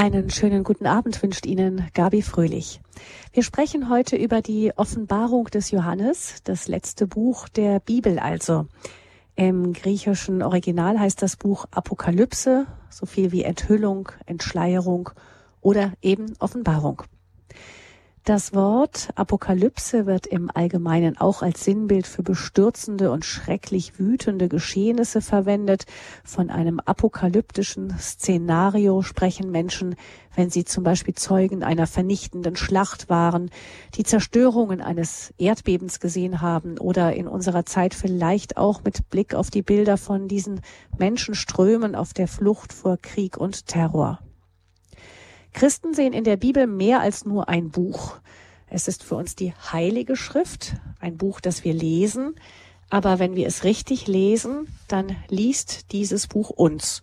Einen schönen guten Abend wünscht Ihnen Gabi Fröhlich. Wir sprechen heute über die Offenbarung des Johannes, das letzte Buch der Bibel also. Im griechischen Original heißt das Buch Apokalypse, so viel wie Enthüllung, Entschleierung oder eben Offenbarung. Das Wort Apokalypse wird im Allgemeinen auch als Sinnbild für bestürzende und schrecklich wütende Geschehnisse verwendet. Von einem apokalyptischen Szenario sprechen Menschen, wenn sie zum Beispiel Zeugen einer vernichtenden Schlacht waren, die Zerstörungen eines Erdbebens gesehen haben oder in unserer Zeit vielleicht auch mit Blick auf die Bilder von diesen Menschenströmen auf der Flucht vor Krieg und Terror. Christen sehen in der Bibel mehr als nur ein Buch. Es ist für uns die heilige Schrift, ein Buch, das wir lesen. Aber wenn wir es richtig lesen, dann liest dieses Buch uns,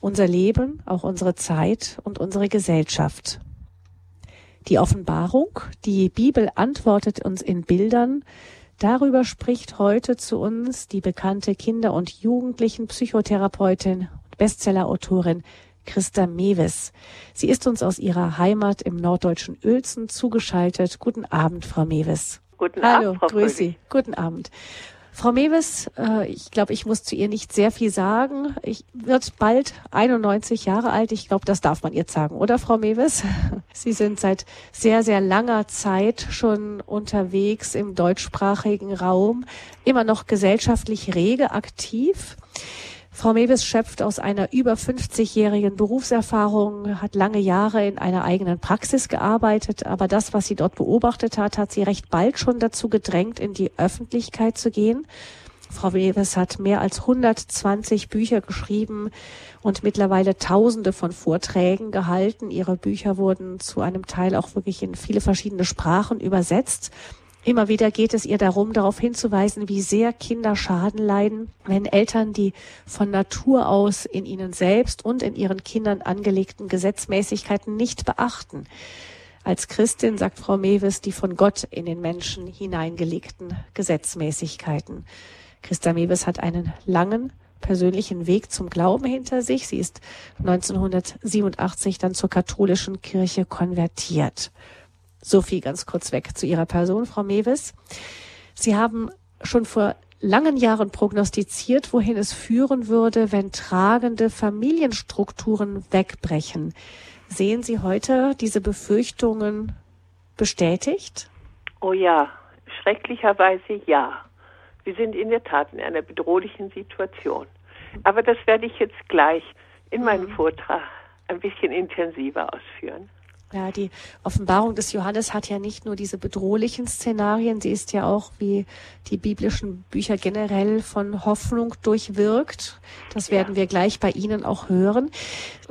unser Leben, auch unsere Zeit und unsere Gesellschaft. Die Offenbarung, die Bibel antwortet uns in Bildern, Darüber spricht heute zu uns die bekannte Kinder- und Jugendlichen-Psychotherapeutin und Bestsellerautorin Christa Mewes. Sie ist uns aus ihrer Heimat im norddeutschen Uelzen zugeschaltet. Guten Abend, Frau Mewes. Guten Hallo, Abend, Frau grüß Sie. Guten Abend. Frau Mewes, äh, ich glaube, ich muss zu ihr nicht sehr viel sagen. Ich wird bald 91 Jahre alt. Ich glaube, das darf man jetzt sagen, oder Frau Mewes? Sie sind seit sehr, sehr langer Zeit schon unterwegs im deutschsprachigen Raum, immer noch gesellschaftlich rege aktiv. Frau Mewes schöpft aus einer über 50-jährigen Berufserfahrung, hat lange Jahre in einer eigenen Praxis gearbeitet, aber das, was sie dort beobachtet hat, hat sie recht bald schon dazu gedrängt, in die Öffentlichkeit zu gehen. Frau Mewes hat mehr als 120 Bücher geschrieben und mittlerweile Tausende von Vorträgen gehalten. Ihre Bücher wurden zu einem Teil auch wirklich in viele verschiedene Sprachen übersetzt. Immer wieder geht es ihr darum, darauf hinzuweisen, wie sehr Kinder Schaden leiden, wenn Eltern die von Natur aus in ihnen selbst und in ihren Kindern angelegten Gesetzmäßigkeiten nicht beachten. Als Christin sagt Frau Mewes die von Gott in den Menschen hineingelegten Gesetzmäßigkeiten. Christa Mewes hat einen langen persönlichen Weg zum Glauben hinter sich. Sie ist 1987 dann zur katholischen Kirche konvertiert. So viel ganz kurz weg zu Ihrer Person, Frau Mewes. Sie haben schon vor langen Jahren prognostiziert, wohin es führen würde, wenn tragende Familienstrukturen wegbrechen. Sehen Sie heute diese Befürchtungen bestätigt? Oh ja, schrecklicherweise ja. Wir sind in der Tat in einer bedrohlichen Situation. Aber das werde ich jetzt gleich in meinem mhm. Vortrag ein bisschen intensiver ausführen. Ja, die Offenbarung des Johannes hat ja nicht nur diese bedrohlichen Szenarien, sie ist ja auch wie die biblischen Bücher generell von Hoffnung durchwirkt. Das werden ja. wir gleich bei Ihnen auch hören.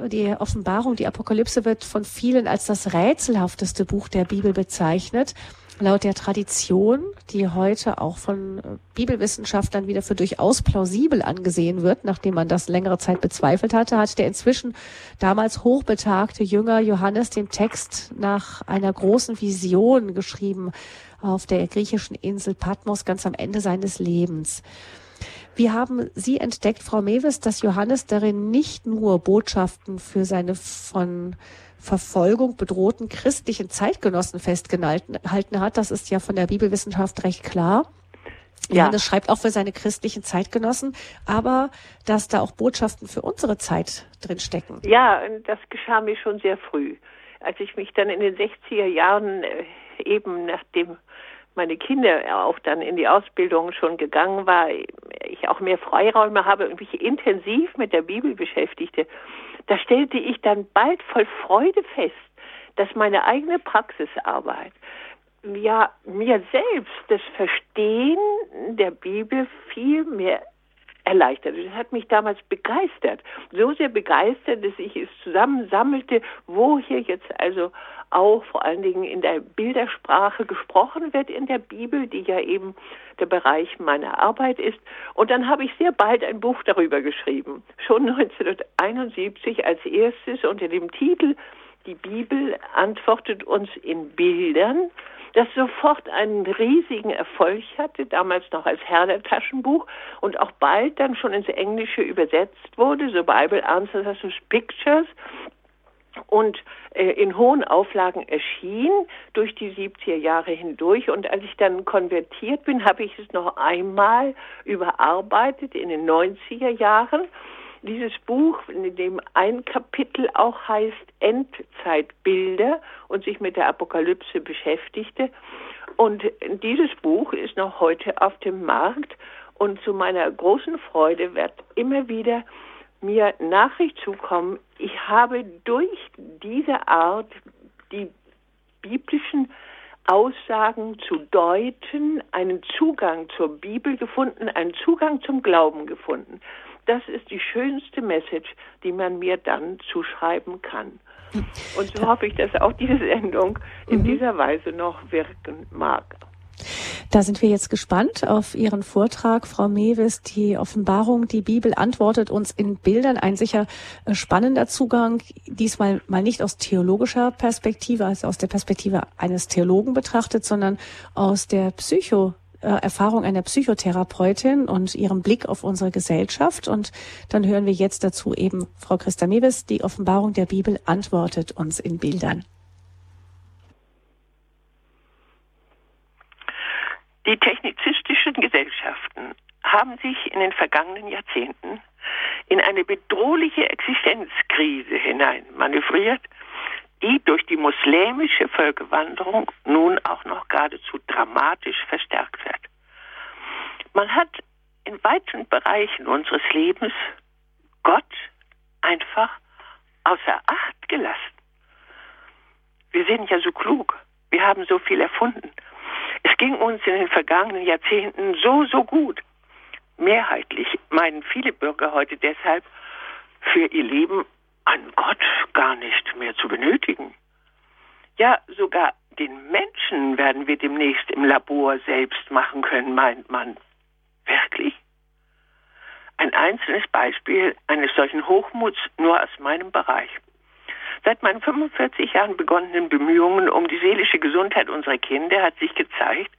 Die Offenbarung, die Apokalypse wird von vielen als das rätselhafteste Buch der Bibel bezeichnet. Laut der Tradition, die heute auch von äh, Bibelwissenschaftlern wieder für durchaus plausibel angesehen wird, nachdem man das längere Zeit bezweifelt hatte, hat der inzwischen damals hochbetagte Jünger Johannes den Text nach einer großen Vision geschrieben auf der griechischen Insel Patmos ganz am Ende seines Lebens. Wie haben Sie entdeckt, Frau Mewes, dass Johannes darin nicht nur Botschaften für seine von Verfolgung bedrohten christlichen Zeitgenossen festgehalten hat. Das ist ja von der Bibelwissenschaft recht klar. Ja. Johannes schreibt auch für seine christlichen Zeitgenossen, aber dass da auch Botschaften für unsere Zeit drin stecken. Ja, das geschah mir schon sehr früh. Als ich mich dann in den 60er Jahren äh, eben nachdem meine Kinder auch dann in die Ausbildung schon gegangen war, ich auch mehr Freiräume habe und mich intensiv mit der Bibel beschäftigte, da stellte ich dann bald voll Freude fest, dass meine eigene Praxisarbeit ja mir selbst das Verstehen der Bibel viel mehr erleichtert. Das hat mich damals begeistert. So sehr begeistert, dass ich es zusammensammelte, wo hier jetzt also auch vor allen Dingen in der Bildersprache gesprochen wird in der Bibel, die ja eben der Bereich meiner Arbeit ist. Und dann habe ich sehr bald ein Buch darüber geschrieben, schon 1971 als erstes unter dem Titel Die Bibel antwortet uns in Bildern das sofort einen riesigen Erfolg hatte, damals noch als Herder-Taschenbuch und auch bald dann schon ins Englische übersetzt wurde, so Bible Answers as Pictures. Und äh, in hohen Auflagen erschien durch die 70er Jahre hindurch. Und als ich dann konvertiert bin, habe ich es noch einmal überarbeitet in den 90er Jahren. Dieses Buch, in dem ein Kapitel auch heißt Endzeitbilder und sich mit der Apokalypse beschäftigte. Und dieses Buch ist noch heute auf dem Markt und zu meiner großen Freude wird immer wieder mir Nachricht zukommen, ich habe durch diese Art die biblischen Aussagen zu deuten, einen Zugang zur Bibel gefunden, einen Zugang zum Glauben gefunden. Das ist die schönste Message, die man mir dann zuschreiben kann. Und so hoffe ich, dass auch diese Sendung in mhm. dieser Weise noch wirken mag. Da sind wir jetzt gespannt auf Ihren Vortrag, Frau Mewis. Die Offenbarung, die Bibel antwortet uns in Bildern. Ein sicher äh, spannender Zugang, diesmal mal nicht aus theologischer Perspektive, also aus der Perspektive eines Theologen betrachtet, sondern aus der Psycho äh, Erfahrung einer Psychotherapeutin und ihrem Blick auf unsere Gesellschaft. Und dann hören wir jetzt dazu eben Frau Christa Mewis, die Offenbarung der Bibel antwortet uns in Bildern. Die technizistischen Gesellschaften haben sich in den vergangenen Jahrzehnten in eine bedrohliche Existenzkrise hinein manövriert, die durch die muslimische Völkerwanderung nun auch noch geradezu dramatisch verstärkt wird. Man hat in weiten Bereichen unseres Lebens Gott einfach außer Acht gelassen. Wir sind ja so klug, wir haben so viel erfunden. Es ging uns in den vergangenen Jahrzehnten so, so gut. Mehrheitlich meinen viele Bürger heute deshalb, für ihr Leben an Gott gar nicht mehr zu benötigen. Ja, sogar den Menschen werden wir demnächst im Labor selbst machen können, meint man. Wirklich? Ein einzelnes Beispiel eines solchen Hochmuts nur aus meinem Bereich. Seit meinen 45 Jahren begonnenen Bemühungen um die seelische Gesundheit unserer Kinder hat sich gezeigt,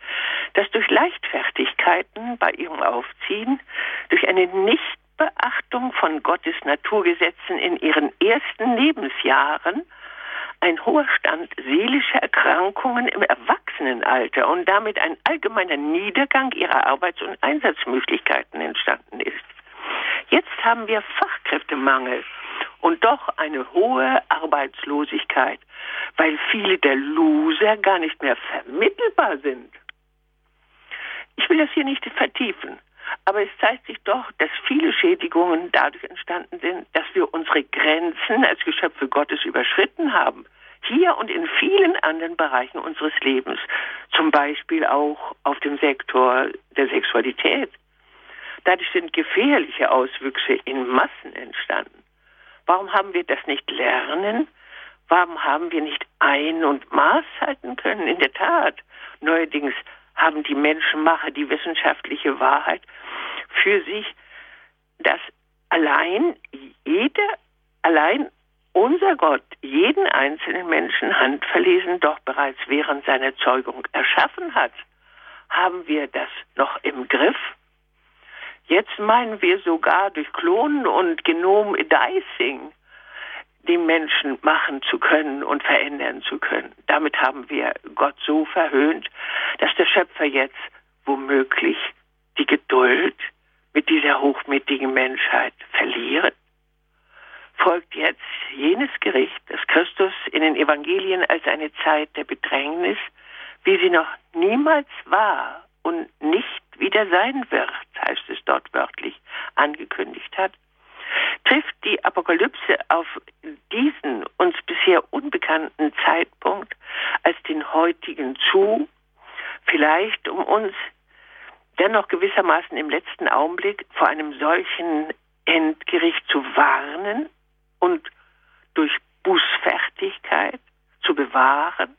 dass durch Leichtfertigkeiten bei ihrem Aufziehen, durch eine Nichtbeachtung von Gottes Naturgesetzen in ihren ersten Lebensjahren ein hoher Stand seelischer Erkrankungen im Erwachsenenalter und damit ein allgemeiner Niedergang ihrer Arbeits- und Einsatzmöglichkeiten entstanden ist. Jetzt haben wir Fachkräftemangel und doch eine hohe Arbeitslosigkeit, weil viele der Loser gar nicht mehr vermittelbar sind. Ich will das hier nicht vertiefen, aber es zeigt sich doch, dass viele Schädigungen dadurch entstanden sind, dass wir unsere Grenzen als Geschöpfe Gottes überschritten haben. Hier und in vielen anderen Bereichen unseres Lebens, zum Beispiel auch auf dem Sektor der Sexualität. Dadurch sind gefährliche Auswüchse in Massen entstanden. Warum haben wir das nicht lernen? Warum haben wir nicht ein- und Maß halten können? In der Tat. Neuerdings haben die Menschenmacher die wissenschaftliche Wahrheit für sich, dass allein jeder, allein unser Gott jeden einzelnen Menschen handverlesen doch bereits während seiner Zeugung erschaffen hat. Haben wir das noch im Griff? Jetzt meinen wir sogar durch Klonen und Genom-Dicing den Menschen machen zu können und verändern zu können. Damit haben wir Gott so verhöhnt, dass der Schöpfer jetzt womöglich die Geduld mit dieser hochmütigen Menschheit verliert. Folgt jetzt jenes Gericht, das Christus in den Evangelien als eine Zeit der Bedrängnis, wie sie noch niemals war und nicht wieder sein wird, heißt es dort wörtlich, angekündigt hat, trifft die Apokalypse auf diesen uns bisher unbekannten Zeitpunkt als den heutigen zu, vielleicht um uns dennoch gewissermaßen im letzten Augenblick vor einem solchen Endgericht zu warnen und durch Bußfertigkeit zu bewahren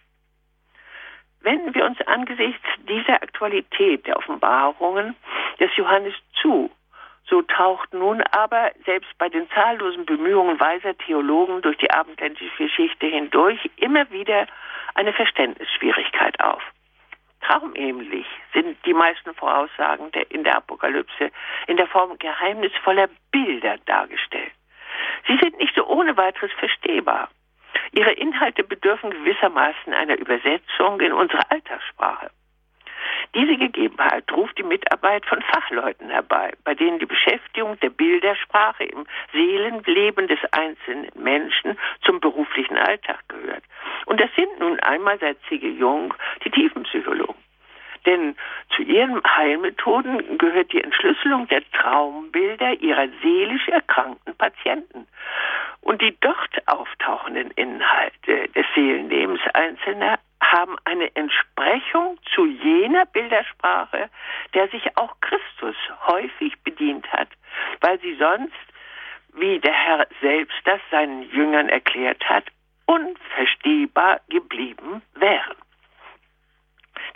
Wenden wir uns angesichts dieser Aktualität der Offenbarungen des Johannes zu. So taucht nun aber selbst bei den zahllosen Bemühungen weiser Theologen durch die abendländische Geschichte hindurch immer wieder eine Verständnisschwierigkeit auf. Traumähnlich sind die meisten Voraussagen der, in der Apokalypse in der Form geheimnisvoller Bilder dargestellt. Sie sind nicht so ohne weiteres verstehbar. Ihre Inhalte bedürfen gewissermaßen einer Übersetzung in unsere Alltagssprache. Diese Gegebenheit ruft die Mitarbeit von Fachleuten herbei, bei denen die Beschäftigung der Bildersprache im Seelenleben des einzelnen Menschen zum beruflichen Alltag gehört. Und das sind nun einmal seit Zige Jung die Tiefenpsychologen. Denn zu ihren Heilmethoden gehört die Entschlüsselung der Traumbilder ihrer seelisch erkrankten Patienten. Und die dort auftauchenden Inhalte des Seelenlebens Einzelner haben eine Entsprechung zu jener Bildersprache, der sich auch Christus häufig bedient hat, weil sie sonst, wie der Herr selbst das seinen Jüngern erklärt hat, unverstehbar geblieben wären.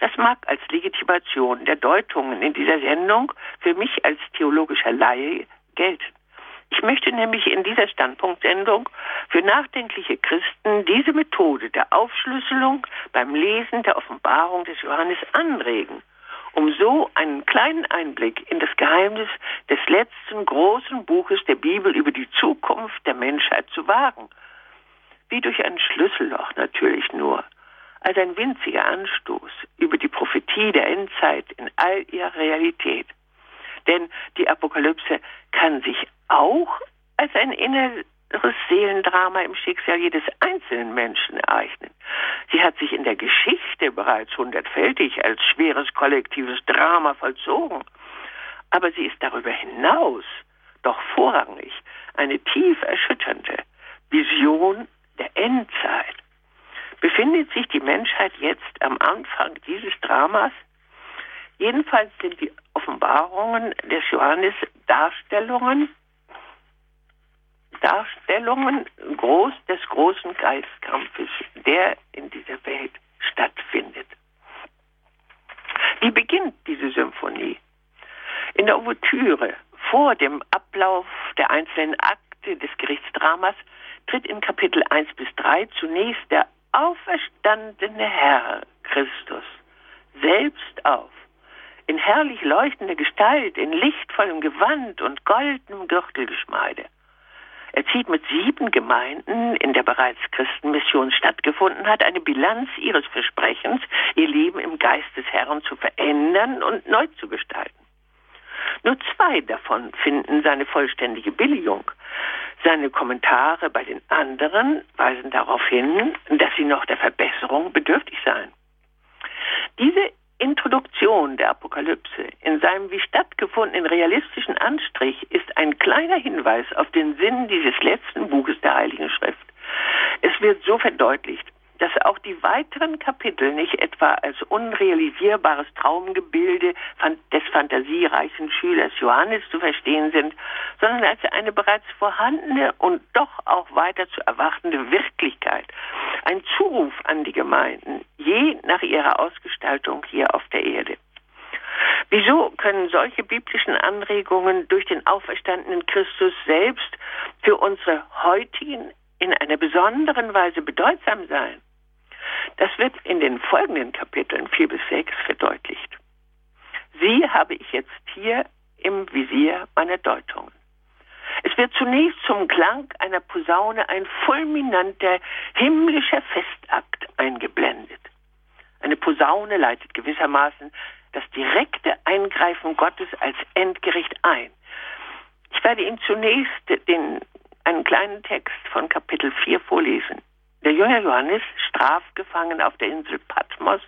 Das mag als Legitimation der Deutungen in dieser Sendung für mich als theologischer Laie gelten. Ich möchte nämlich in dieser Standpunktsendung für nachdenkliche Christen diese Methode der Aufschlüsselung beim Lesen der Offenbarung des Johannes anregen, um so einen kleinen Einblick in das Geheimnis des letzten großen Buches der Bibel über die Zukunft der Menschheit zu wagen. Wie durch ein Schlüsselloch natürlich nur, als ein winziger Anstoß über die Prophetie der Endzeit in all ihrer Realität. Denn die Apokalypse kann sich auch als ein inneres Seelendrama im Schicksal jedes einzelnen Menschen ereignen. Sie hat sich in der Geschichte bereits hundertfältig als schweres kollektives Drama vollzogen. Aber sie ist darüber hinaus doch vorrangig eine tief erschütternde Vision der Endzeit. Befindet sich die Menschheit jetzt am Anfang dieses Dramas? Jedenfalls sind die Offenbarungen des Johannes Darstellungen Darstellungen groß, des großen Geistkampfes, der in dieser Welt stattfindet. Wie beginnt diese Symphonie? In der Ouvertüre, vor dem Ablauf der einzelnen Akte des Gerichtsdramas, tritt in Kapitel 1 bis 3 zunächst der auferstandene Herr Christus selbst auf, in herrlich leuchtender Gestalt, in lichtvollem Gewand und goldenem Gürtelgeschmeide. Er zieht mit sieben Gemeinden, in der bereits Christenmission stattgefunden hat, eine Bilanz ihres Versprechens, ihr Leben im Geist des Herrn zu verändern und neu zu gestalten. Nur zwei davon finden seine vollständige Billigung. Seine Kommentare bei den anderen weisen darauf hin, dass sie noch der Verbesserung bedürftig seien. Diese Introduktion der Apokalypse in seinem wie stattgefundenen realistischen Anstrich ist ein kleiner Hinweis auf den Sinn dieses letzten Buches der Heiligen Schrift. Es wird so verdeutlicht, dass auch die weiteren Kapitel nicht etwa als unrealisierbares Traumgebilde des fantasiereichen Schülers Johannes zu verstehen sind, sondern als eine bereits vorhandene und doch auch weiter zu erwartende Wirklichkeit, ein Zuruf an die Gemeinden, je nach ihrer Ausgestaltung hier auf der Erde. Wieso können solche biblischen Anregungen durch den auferstandenen Christus selbst für unsere heutigen in einer besonderen Weise bedeutsam sein? Das wird in den folgenden Kapiteln 4 bis 6 verdeutlicht. Sie habe ich jetzt hier im Visier meiner Deutungen. Es wird zunächst zum Klang einer Posaune ein fulminanter himmlischer Festakt eingeblendet. Eine Posaune leitet gewissermaßen das direkte Eingreifen Gottes als Endgericht ein. Ich werde Ihnen zunächst den, einen kleinen Text von Kapitel 4 vorlesen. Der Jünger Johannes, strafgefangen auf der Insel Patmos,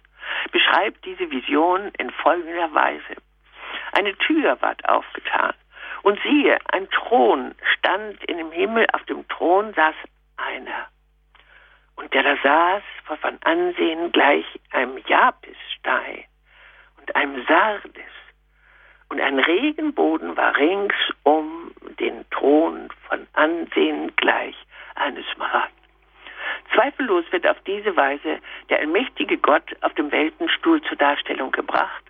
beschreibt diese Vision in folgender Weise. Eine Tür ward aufgetan und siehe, ein Thron stand in dem Himmel, auf dem Thron saß einer. Und der da saß, war von Ansehen gleich einem Japisstein und einem Sardes. Und ein Regenboden war rings um den Thron von Ansehen gleich eines Smaragd. Zweifellos wird auf diese Weise der allmächtige Gott auf dem Weltenstuhl zur Darstellung gebracht.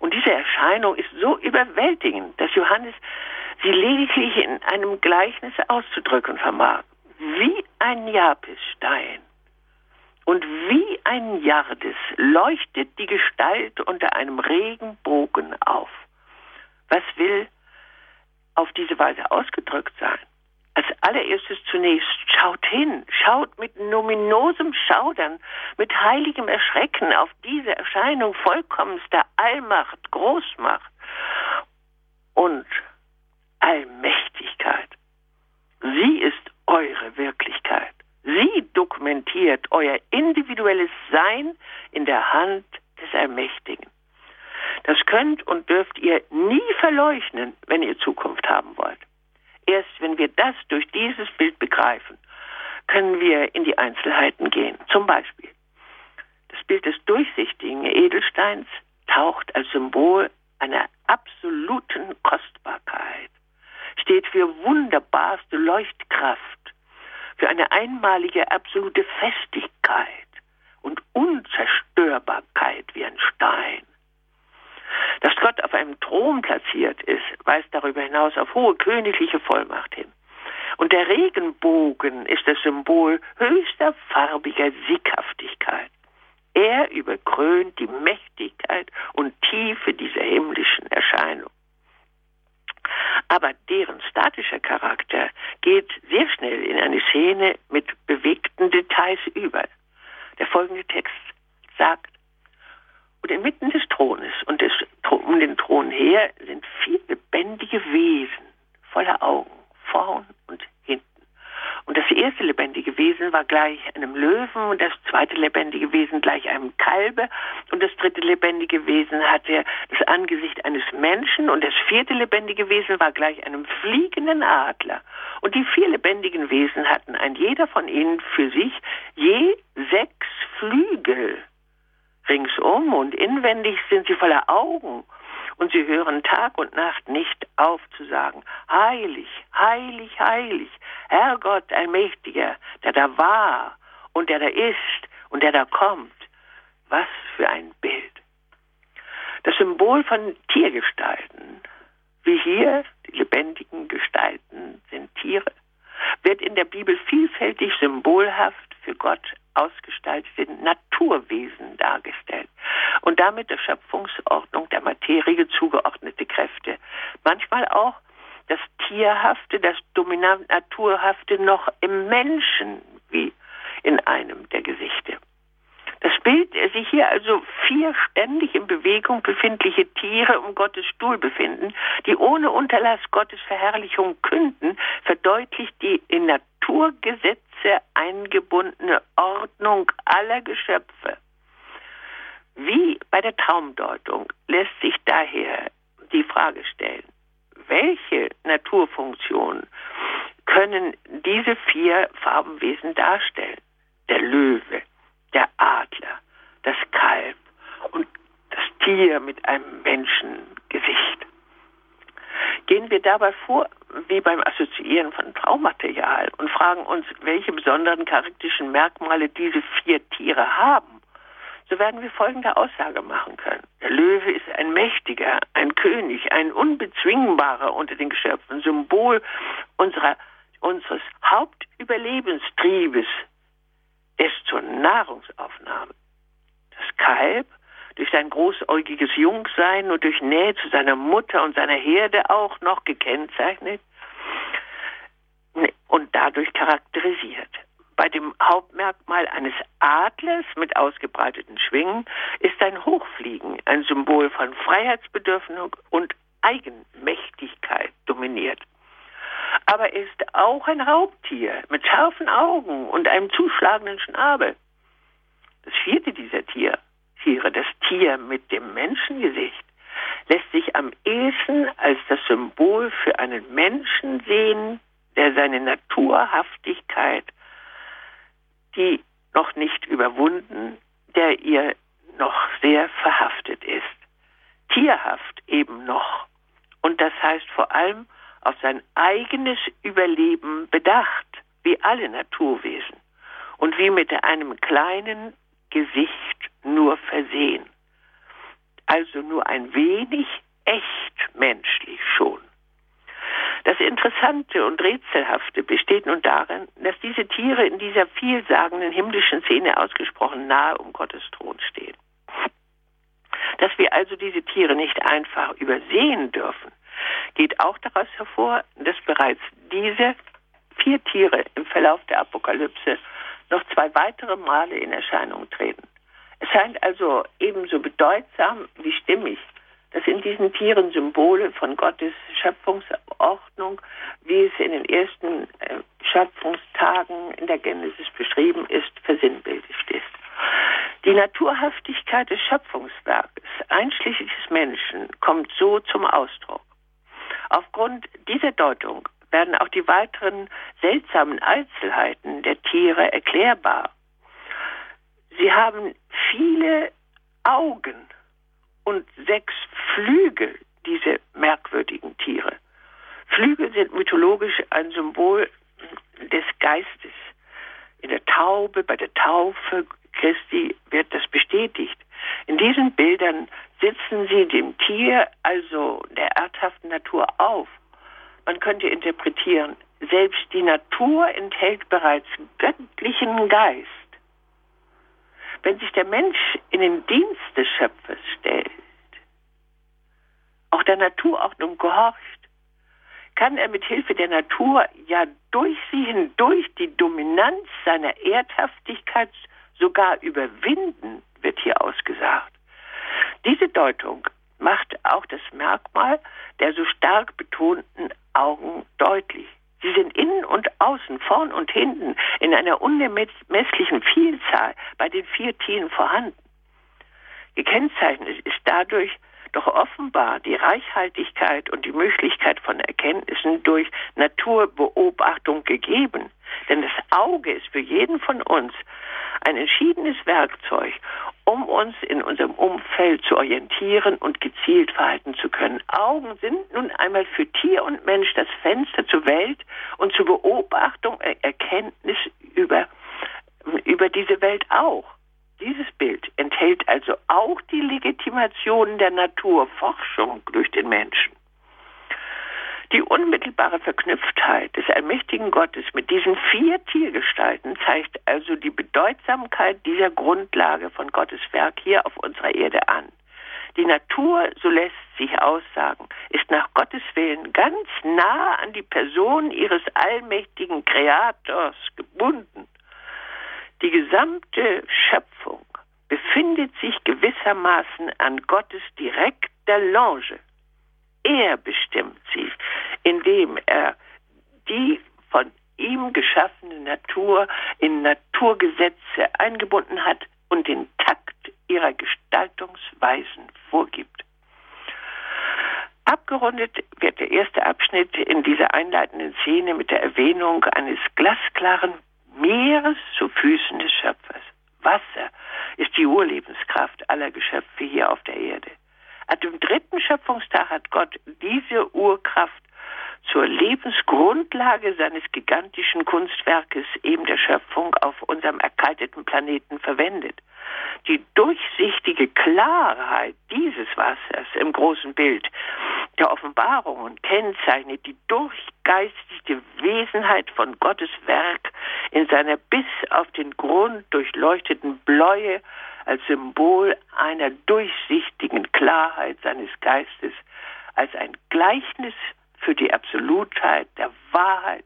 Und diese Erscheinung ist so überwältigend, dass Johannes sie lediglich in einem Gleichnis auszudrücken vermag. Wie ein Japisstein und wie ein Jardes leuchtet die Gestalt unter einem Regenbogen auf. Was will auf diese Weise ausgedrückt sein? als allererstes zunächst schaut hin, schaut mit numinosem Schaudern, mit heiligem Erschrecken auf diese Erscheinung vollkommenster Allmacht, Großmacht und Allmächtigkeit. Sie ist eure Wirklichkeit. Sie dokumentiert euer individuelles Sein in der Hand des Allmächtigen. Das könnt und dürft ihr nie verleugnen, wenn ihr Zukunft haben wollt. Erst wenn wir das durch dieses Bild begreifen, können wir in die Einzelheiten gehen. Zum Beispiel, das Bild des durchsichtigen Edelsteins taucht als Symbol einer absoluten Kostbarkeit, steht für wunderbarste Leuchtkraft, für eine einmalige absolute Festigkeit und Unzerstörbarkeit wie ein Stein. Dass Gott auf einem Thron platziert ist, weist darüber hinaus auf hohe königliche Vollmacht hin. Und der Regenbogen ist das Symbol höchster farbiger Sieghaftigkeit. Er überkrönt die Mächtigkeit und Tiefe dieser himmlischen Erscheinung. Aber deren statischer Charakter geht sehr schnell in eine Szene mit bewegten Details über. Der folgende Text sagt, und inmitten des Thrones und des, um den Thron her sind vier lebendige Wesen voller Augen, vorn und hinten. Und das erste lebendige Wesen war gleich einem Löwen und das zweite lebendige Wesen gleich einem Kalbe und das dritte lebendige Wesen hatte das Angesicht eines Menschen und das vierte lebendige Wesen war gleich einem fliegenden Adler. Und die vier lebendigen Wesen hatten ein jeder von ihnen für sich je sechs Flügel ringsum und inwendig sind sie voller Augen und sie hören Tag und Nacht nicht auf zu sagen, heilig, heilig, heilig, Herrgott Allmächtiger, der da war und der da ist und der da kommt. Was für ein Bild. Das Symbol von Tiergestalten, wie hier die lebendigen Gestalten sind Tiere, wird in der Bibel vielfältig symbolhaft für Gott ausgestaltete Naturwesen dargestellt und damit der Schöpfungsordnung der Materie zugeordnete Kräfte. Manchmal auch das Tierhafte, das dominant Naturhafte noch im Menschen, wie in einem der Gesichte. Das Bild sich hier also vier ständig in Bewegung befindliche Tiere um Gottes Stuhl befinden, die ohne Unterlass Gottes Verherrlichung künden, verdeutlicht die in Naturgesetze eingebundene Ordnung aller Geschöpfe. Wie bei der Traumdeutung lässt sich daher die Frage stellen, welche Naturfunktion können diese vier Farbenwesen darstellen? Der Löwe, der Adler, das Kalb und das Tier mit einem Menschengesicht. Gehen wir dabei vor wie beim Assoziieren von Traumaterial und fragen uns, welche besonderen charakteristischen Merkmale diese vier Tiere haben, so werden wir folgende Aussage machen können. Der Löwe ist ein mächtiger, ein König, ein unbezwingbarer unter den Geschöpfen, Symbol unserer, unseres Hauptüberlebenstriebes, es zur Nahrungsaufnahme. Das Kalb durch sein großäugiges Jungsein und durch Nähe zu seiner Mutter und seiner Herde auch noch gekennzeichnet und dadurch charakterisiert. Bei dem Hauptmerkmal eines Adlers mit ausgebreiteten Schwingen ist sein Hochfliegen ein Symbol von Freiheitsbedürfnis und Eigenmächtigkeit dominiert aber er ist auch ein Raubtier mit scharfen Augen und einem zuschlagenden Schnabel. Das vierte dieser Tier, Tiere, das Tier mit dem Menschengesicht, lässt sich am ehesten als das Symbol für einen Menschen sehen, der seine Naturhaftigkeit, die noch nicht überwunden, der ihr noch sehr verhaftet ist. Tierhaft eben noch. Und das heißt vor allem auf sein eigenes Überleben bedacht, wie alle Naturwesen und wie mit einem kleinen Gesicht nur versehen. Also nur ein wenig echt menschlich schon. Das Interessante und Rätselhafte besteht nun darin, dass diese Tiere in dieser vielsagenden himmlischen Szene ausgesprochen nahe um Gottes Thron stehen. Dass wir also diese Tiere nicht einfach übersehen dürfen, geht auch daraus hervor, dass bereits diese vier Tiere im Verlauf der Apokalypse noch zwei weitere Male in Erscheinung treten. Es scheint also ebenso bedeutsam wie stimmig, dass in diesen Tieren Symbole von Gottes Schöpfungsordnung, wie es in den ersten äh, Schöpfungstagen in der Genesis beschrieben ist, versinnbildlicht ist. Die Naturhaftigkeit des Schöpfungswerkes, einschließlich des Menschen, kommt so zum Ausdruck. Aufgrund dieser Deutung werden auch die weiteren seltsamen Einzelheiten der Tiere erklärbar. Sie haben viele Augen und sechs Flügel, diese merkwürdigen Tiere. Flügel sind mythologisch ein Symbol des Geistes. In der Taube, bei der Taufe Christi wird das bestätigt. In diesen Bildern sitzen sie dem Tier, also der erdhaften Natur, auf. Man könnte interpretieren, selbst die Natur enthält bereits göttlichen Geist. Wenn sich der Mensch in den Dienst des Schöpfers stellt, auch der Naturordnung gehorcht, kann er mit Hilfe der Natur ja durch sie hindurch die Dominanz seiner Erdhaftigkeit sogar überwinden, wird hier ausgesagt. Diese Deutung macht auch das Merkmal der so stark betonten Augen deutlich. Sie sind innen und außen, vorn und hinten in einer unermesslichen Vielzahl bei den vier Tieren vorhanden. Gekennzeichnet ist dadurch doch offenbar die Reichhaltigkeit und die Möglichkeit von Erkenntnissen durch Naturbeobachtung gegeben. Denn das Auge ist für jeden von uns ein entschiedenes Werkzeug, um uns in unserem Umfeld zu orientieren und gezielt verhalten zu können. Augen sind nun einmal für Tier und Mensch das Fenster zur Welt und zur Beobachtung, Erkenntnis über, über diese Welt auch. Dieses Bild enthält also auch die Legitimation der Naturforschung durch den Menschen. Die unmittelbare Verknüpftheit des allmächtigen Gottes mit diesen vier Tiergestalten zeigt also die Bedeutsamkeit dieser Grundlage von Gottes Werk hier auf unserer Erde an. Die Natur, so lässt sich aussagen, ist nach Gottes Willen ganz nah an die Person ihres allmächtigen Kreators gebunden. Die gesamte Schöpfung befindet sich gewissermaßen an Gottes direkter Longe. Er bestimmt sie, indem er die von ihm geschaffene Natur in Naturgesetze eingebunden hat und den Takt ihrer Gestaltungsweisen vorgibt. Abgerundet wird der erste Abschnitt in dieser einleitenden Szene mit der Erwähnung eines glasklaren Meeres zu Füßen des Schöpfers. Wasser ist die Urlebenskraft aller Geschöpfe hier auf der Erde. An dem dritten Schöpfungstag hat Gott diese Urkraft zur Lebensgrundlage seines gigantischen Kunstwerkes, eben der Schöpfung, auf unserem erkalteten Planeten verwendet. Die durchsichtige Klarheit dieses Wassers im großen Bild der Offenbarungen kennzeichnet die durchgeistigte Wesenheit von Gottes Werk in seiner bis auf den Grund durchleuchteten Bläue als Symbol einer durchsichtigen Klarheit seines Geistes, als ein Gleichnis für die Absolutheit der Wahrheit,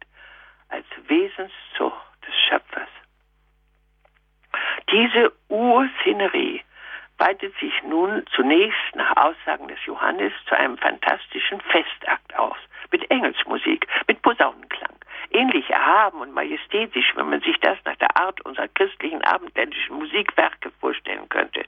als Wesenszucht des Schöpfers. Diese Urszenerie weitet sich nun zunächst nach Aussagen des Johannes zu einem fantastischen Festakt aus, mit Engelsmusik, mit Posaunenklang ähnlich erhaben und majestätisch, wenn man sich das nach der Art unserer christlichen abendländischen Musikwerke vorstellen könnte.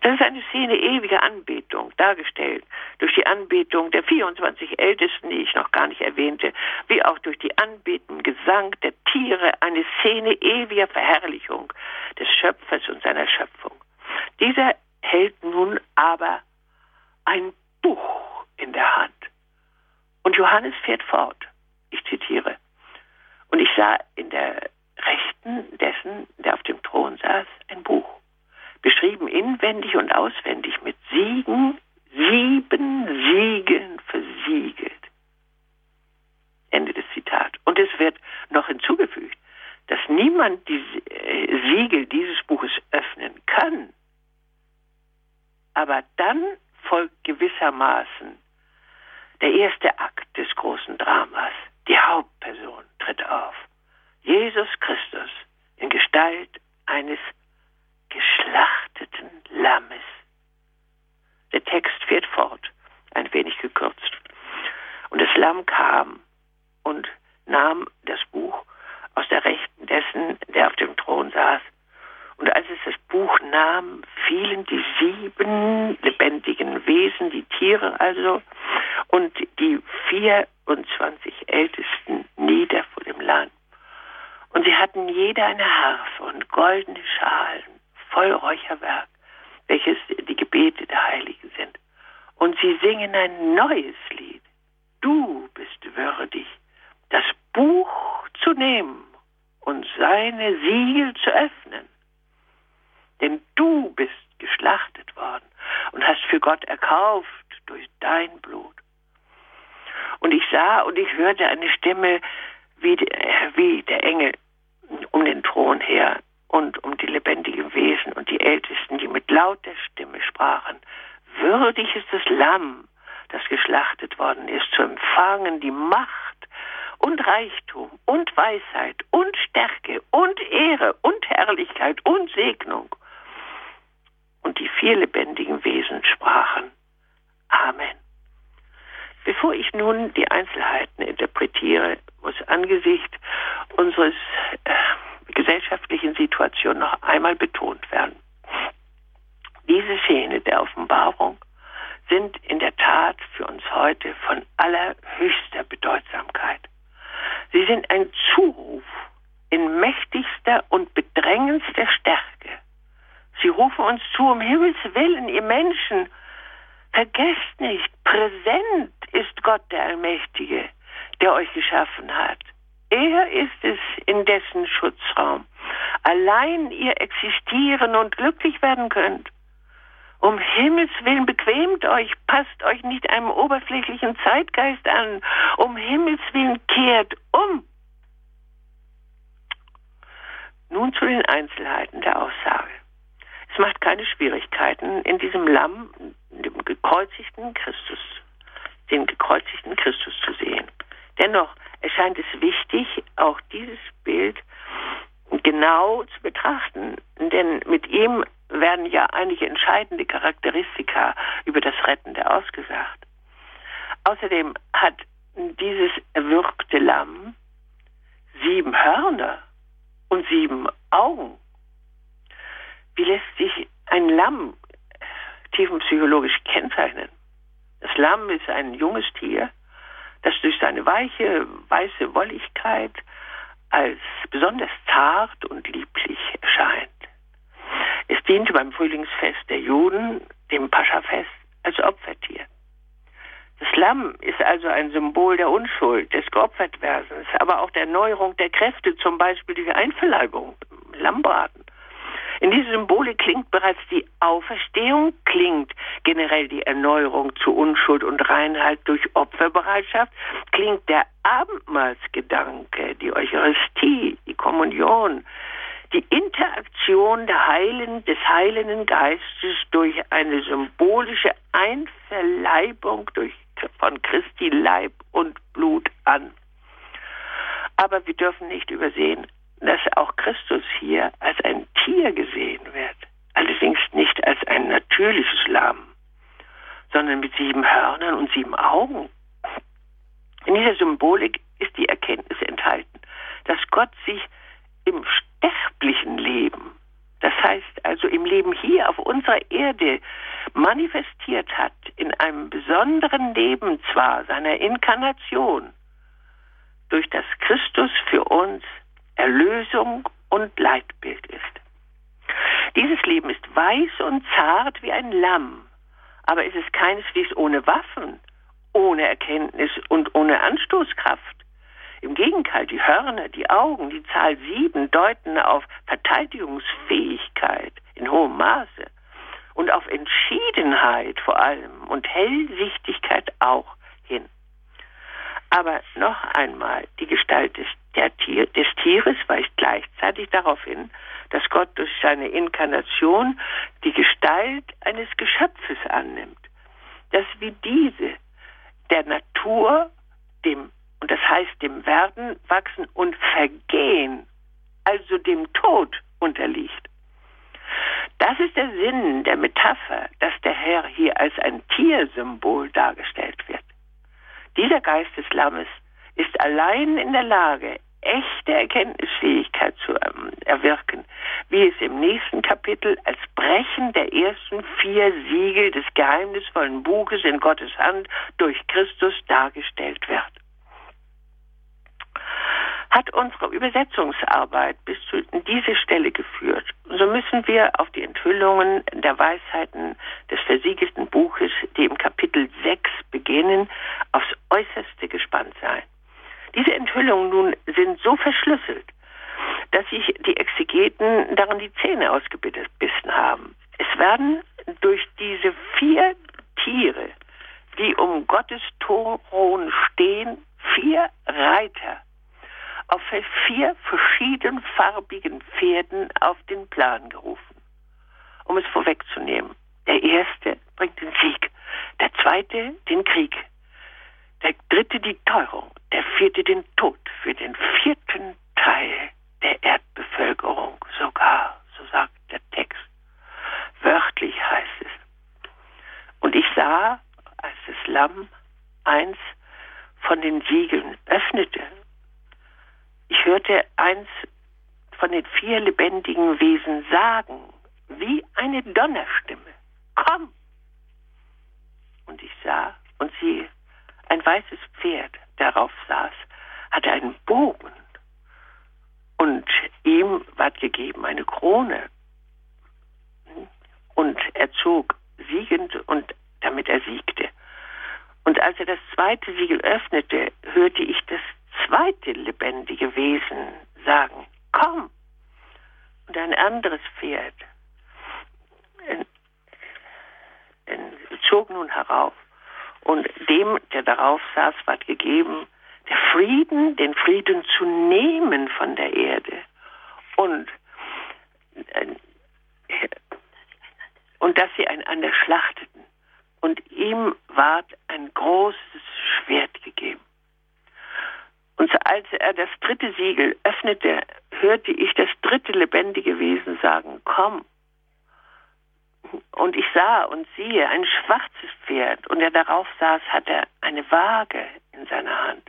Das ist eine Szene ewiger Anbetung, dargestellt durch die Anbetung der 24 Ältesten, die ich noch gar nicht erwähnte, wie auch durch die Anbetung, Gesang der Tiere, eine Szene ewiger Verherrlichung des Schöpfers und seiner Schöpfung. Dieser hält nun aber ein Buch in der Hand. Und Johannes fährt fort. Ich zitiere. Und ich sah in der Rechten dessen, der auf dem Thron saß, ein Buch, beschrieben inwendig und auswendig mit Siegen, sieben Siegen versiegelt. Ende des Zitats. Und es wird noch hinzugefügt, dass niemand die äh, Siegel dieses Buches öffnen kann. Aber dann folgt gewissermaßen der erste Akt des großen Dramas Die Hauptperson tritt auf. Jesus Christus in Gestalt eines geschlachteten Lammes. Der Text fährt fort, ein wenig gekürzt. Und das Lamm kam und nahm das Buch aus der Rechten dessen, der auf dem Thron saß. Und als es das Buch nahm, fielen die sieben lebendigen Wesen, die Tiere also, und die 24 Ältesten nieder vor dem Land. Und sie hatten jeder eine Harfe und goldene Schalen voll Räucherwerk, welches die Gebete der Heiligen sind. Und sie singen ein neues Lied. Du bist würdig, das Buch zu nehmen und seine Siegel zu öffnen. Denn du bist geschlachtet worden und hast für Gott erkauft durch dein Blut. Und ich sah und ich hörte eine Stimme wie, wie der Engel um den Thron her und um die lebendigen Wesen und die Ältesten, die mit lauter Stimme sprachen. Würdig ist das Lamm, das geschlachtet worden ist, zu empfangen die Macht und Reichtum und Weisheit und Stärke und Ehre und Herrlichkeit und Segnung. Und die vier lebendigen Wesen sprachen Amen. Bevor ich nun die Einzelheiten interpretiere, muss angesichts unseres äh, gesellschaftlichen Situation noch einmal betont werden. Diese Szene der Offenbarung sind in der Tat für uns heute von allerhöchster Bedeutsamkeit. Sie sind ein Zuruf in mächtigster und bedrängendster Stärke. Sie rufen uns zu, um Himmels Willen, ihr Menschen, vergesst nicht, präsent ist Gott der Allmächtige, der euch geschaffen hat. Er ist es, in dessen Schutzraum allein ihr existieren und glücklich werden könnt. Um Himmels Willen bequemt euch, passt euch nicht einem oberflächlichen Zeitgeist an. Um Himmels Willen kehrt um. Nun zu den Einzelheiten der Aussage. Es macht keine Schwierigkeiten, in diesem Lamm, dem gekreuzigten Christus, den gekreuzigten Christus zu sehen. Dennoch erscheint es wichtig, auch dieses Bild genau zu betrachten, denn mit ihm werden ja einige entscheidende Charakteristika über das Rettende ausgesagt. Außerdem hat dieses erwürgte Lamm sieben Hörner und sieben Augen. Wie lässt sich ein Lamm tiefenpsychologisch kennzeichnen? Das Lamm ist ein junges Tier, das durch seine weiche, weiße Wolligkeit als besonders zart und lieblich erscheint. Es diente beim Frühlingsfest der Juden, dem Paschafest, als Opfertier. Das Lamm ist also ein Symbol der Unschuld, des Geopfertwerdens, aber auch der Erneuerung der Kräfte, zum Beispiel die Einverleibung, Lammbraten. In dieser Symbole klingt bereits die Auferstehung, klingt generell die Erneuerung zu Unschuld und Reinheit durch Opferbereitschaft, klingt der Abendmahlsgedanke, die Eucharistie, die Kommunion, die Interaktion Heilen, des heilenden Geistes durch eine symbolische Einverleibung durch, von Christi Leib und Blut an. Aber wir dürfen nicht übersehen, dass auch Christus hier als ein Tier gesehen wird, allerdings nicht als ein natürliches Lamm, sondern mit sieben Hörnern und sieben Augen. In dieser Symbolik ist die Erkenntnis enthalten, dass Gott sich im sterblichen Leben, das heißt also im Leben hier auf unserer Erde, manifestiert hat, in einem besonderen Leben zwar seiner Inkarnation, durch das Christus für uns Erlösung und Leitbild ist. Dieses Leben ist weiß und zart wie ein Lamm, aber es ist keineswegs ohne Waffen, ohne Erkenntnis und ohne Anstoßkraft. Im Gegenteil, die Hörner, die Augen, die Zahl sieben deuten auf Verteidigungsfähigkeit in hohem Maße und auf Entschiedenheit vor allem und Hellsichtigkeit auch hin. Aber noch einmal, die Gestalt des, Tier, des Tieres weist gleichzeitig darauf hin, dass Gott durch seine Inkarnation die Gestalt eines Geschöpfes annimmt, das wie diese der Natur, dem und das heißt dem Werden, Wachsen und Vergehen, also dem Tod unterliegt. Das ist der Sinn der Metapher, dass der Herr hier als ein Tiersymbol dargestellt wird. Dieser Geist des Lammes ist allein in der Lage, echte Erkenntnisfähigkeit zu ähm, erwirken, wie es im nächsten Kapitel als Brechen der ersten vier Siegel des geheimnisvollen Buches in Gottes Hand durch Christus dargestellt wird. Hat unsere Übersetzungsarbeit bis zu diese Stelle geführt, so müssen wir auf die Enthüllungen der Weisheiten des versiegelten Buches, die im Kapitel 6 beginnen, aufs äußerste gespannt sein. Diese Enthüllungen nun sind so verschlüsselt, dass sich die Exegeten daran die Zähne ausgebissen haben. Es werden durch diese vier Tiere, die um Gottes Thron stehen, vier Reiter auf vier verschiedenfarbigen Pferden auf den Plan gerufen. Um es vorwegzunehmen, der erste bringt den Sieg, der zweite den Krieg, der dritte die Teuerung, der vierte den Tod, für den vierten Teil der Erdbevölkerung sogar, so sagt der Text. Wörtlich heißt es. Und ich sah, als das Lamm eins von den Siegeln öffnete, ich hörte eins von den vier lebendigen Wesen sagen, wie eine Donnerstimme, komm! Und ich sah und sie ein weißes Pferd darauf saß, hatte einen Bogen und ihm ward gegeben eine Krone und er zog siegend und damit er siegte. Und als er das zweite Siegel öffnete, hörte ich das zweite lebendige Wesen sagen, komm. Und ein anderes Pferd zog nun herauf und dem, der darauf saß, ward gegeben, der Frieden, den Frieden zu nehmen von der Erde. Und, äh, und dass sie einander schlachteten. Und ihm ward ein großes Schwert gegeben. Und als er das dritte Siegel öffnete, hörte ich das dritte lebendige Wesen sagen, komm. Und ich sah und siehe ein schwarzes Pferd und er darauf saß, hatte eine Waage in seiner Hand.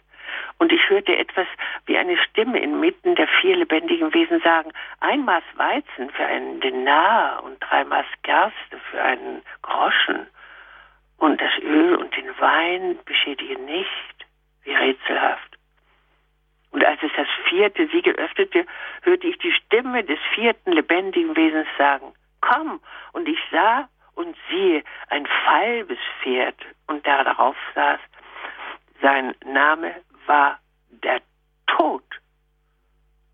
Und ich hörte etwas wie eine Stimme inmitten der vier lebendigen Wesen sagen, ein Maß Weizen für einen Denar und drei Maß Gerste für einen Groschen. Und das Öl und den Wein beschädigen nicht, wie rätselhaft. Und als es das vierte Siegel öffnete, hörte ich die Stimme des vierten lebendigen Wesens sagen, komm, und ich sah und siehe ein falbes Pferd und da darauf saß, sein Name war der Tod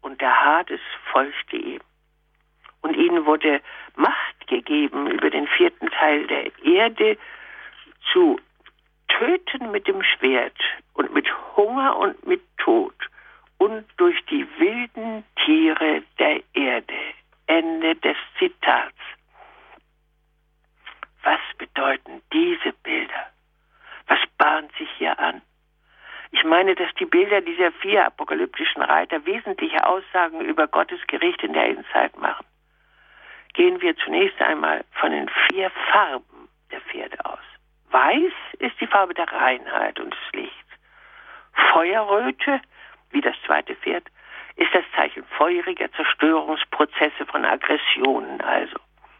und der Hades folgte ihm. Und ihnen wurde Macht gegeben, über den vierten Teil der Erde zu töten mit dem Schwert und mit Hunger und mit Tod und durch die wilden Tiere der Erde. Ende des Zitats. Was bedeuten diese Bilder? Was bahnt sich hier an? Ich meine, dass die Bilder dieser vier apokalyptischen Reiter wesentliche Aussagen über Gottes Gericht in der Endzeit machen. Gehen wir zunächst einmal von den vier Farben der Pferde aus. Weiß ist die Farbe der Reinheit und des Lichts. Feuerröte, wie das zweite Pferd, ist das Zeichen feuriger Zerstörungsprozesse von Aggressionen also.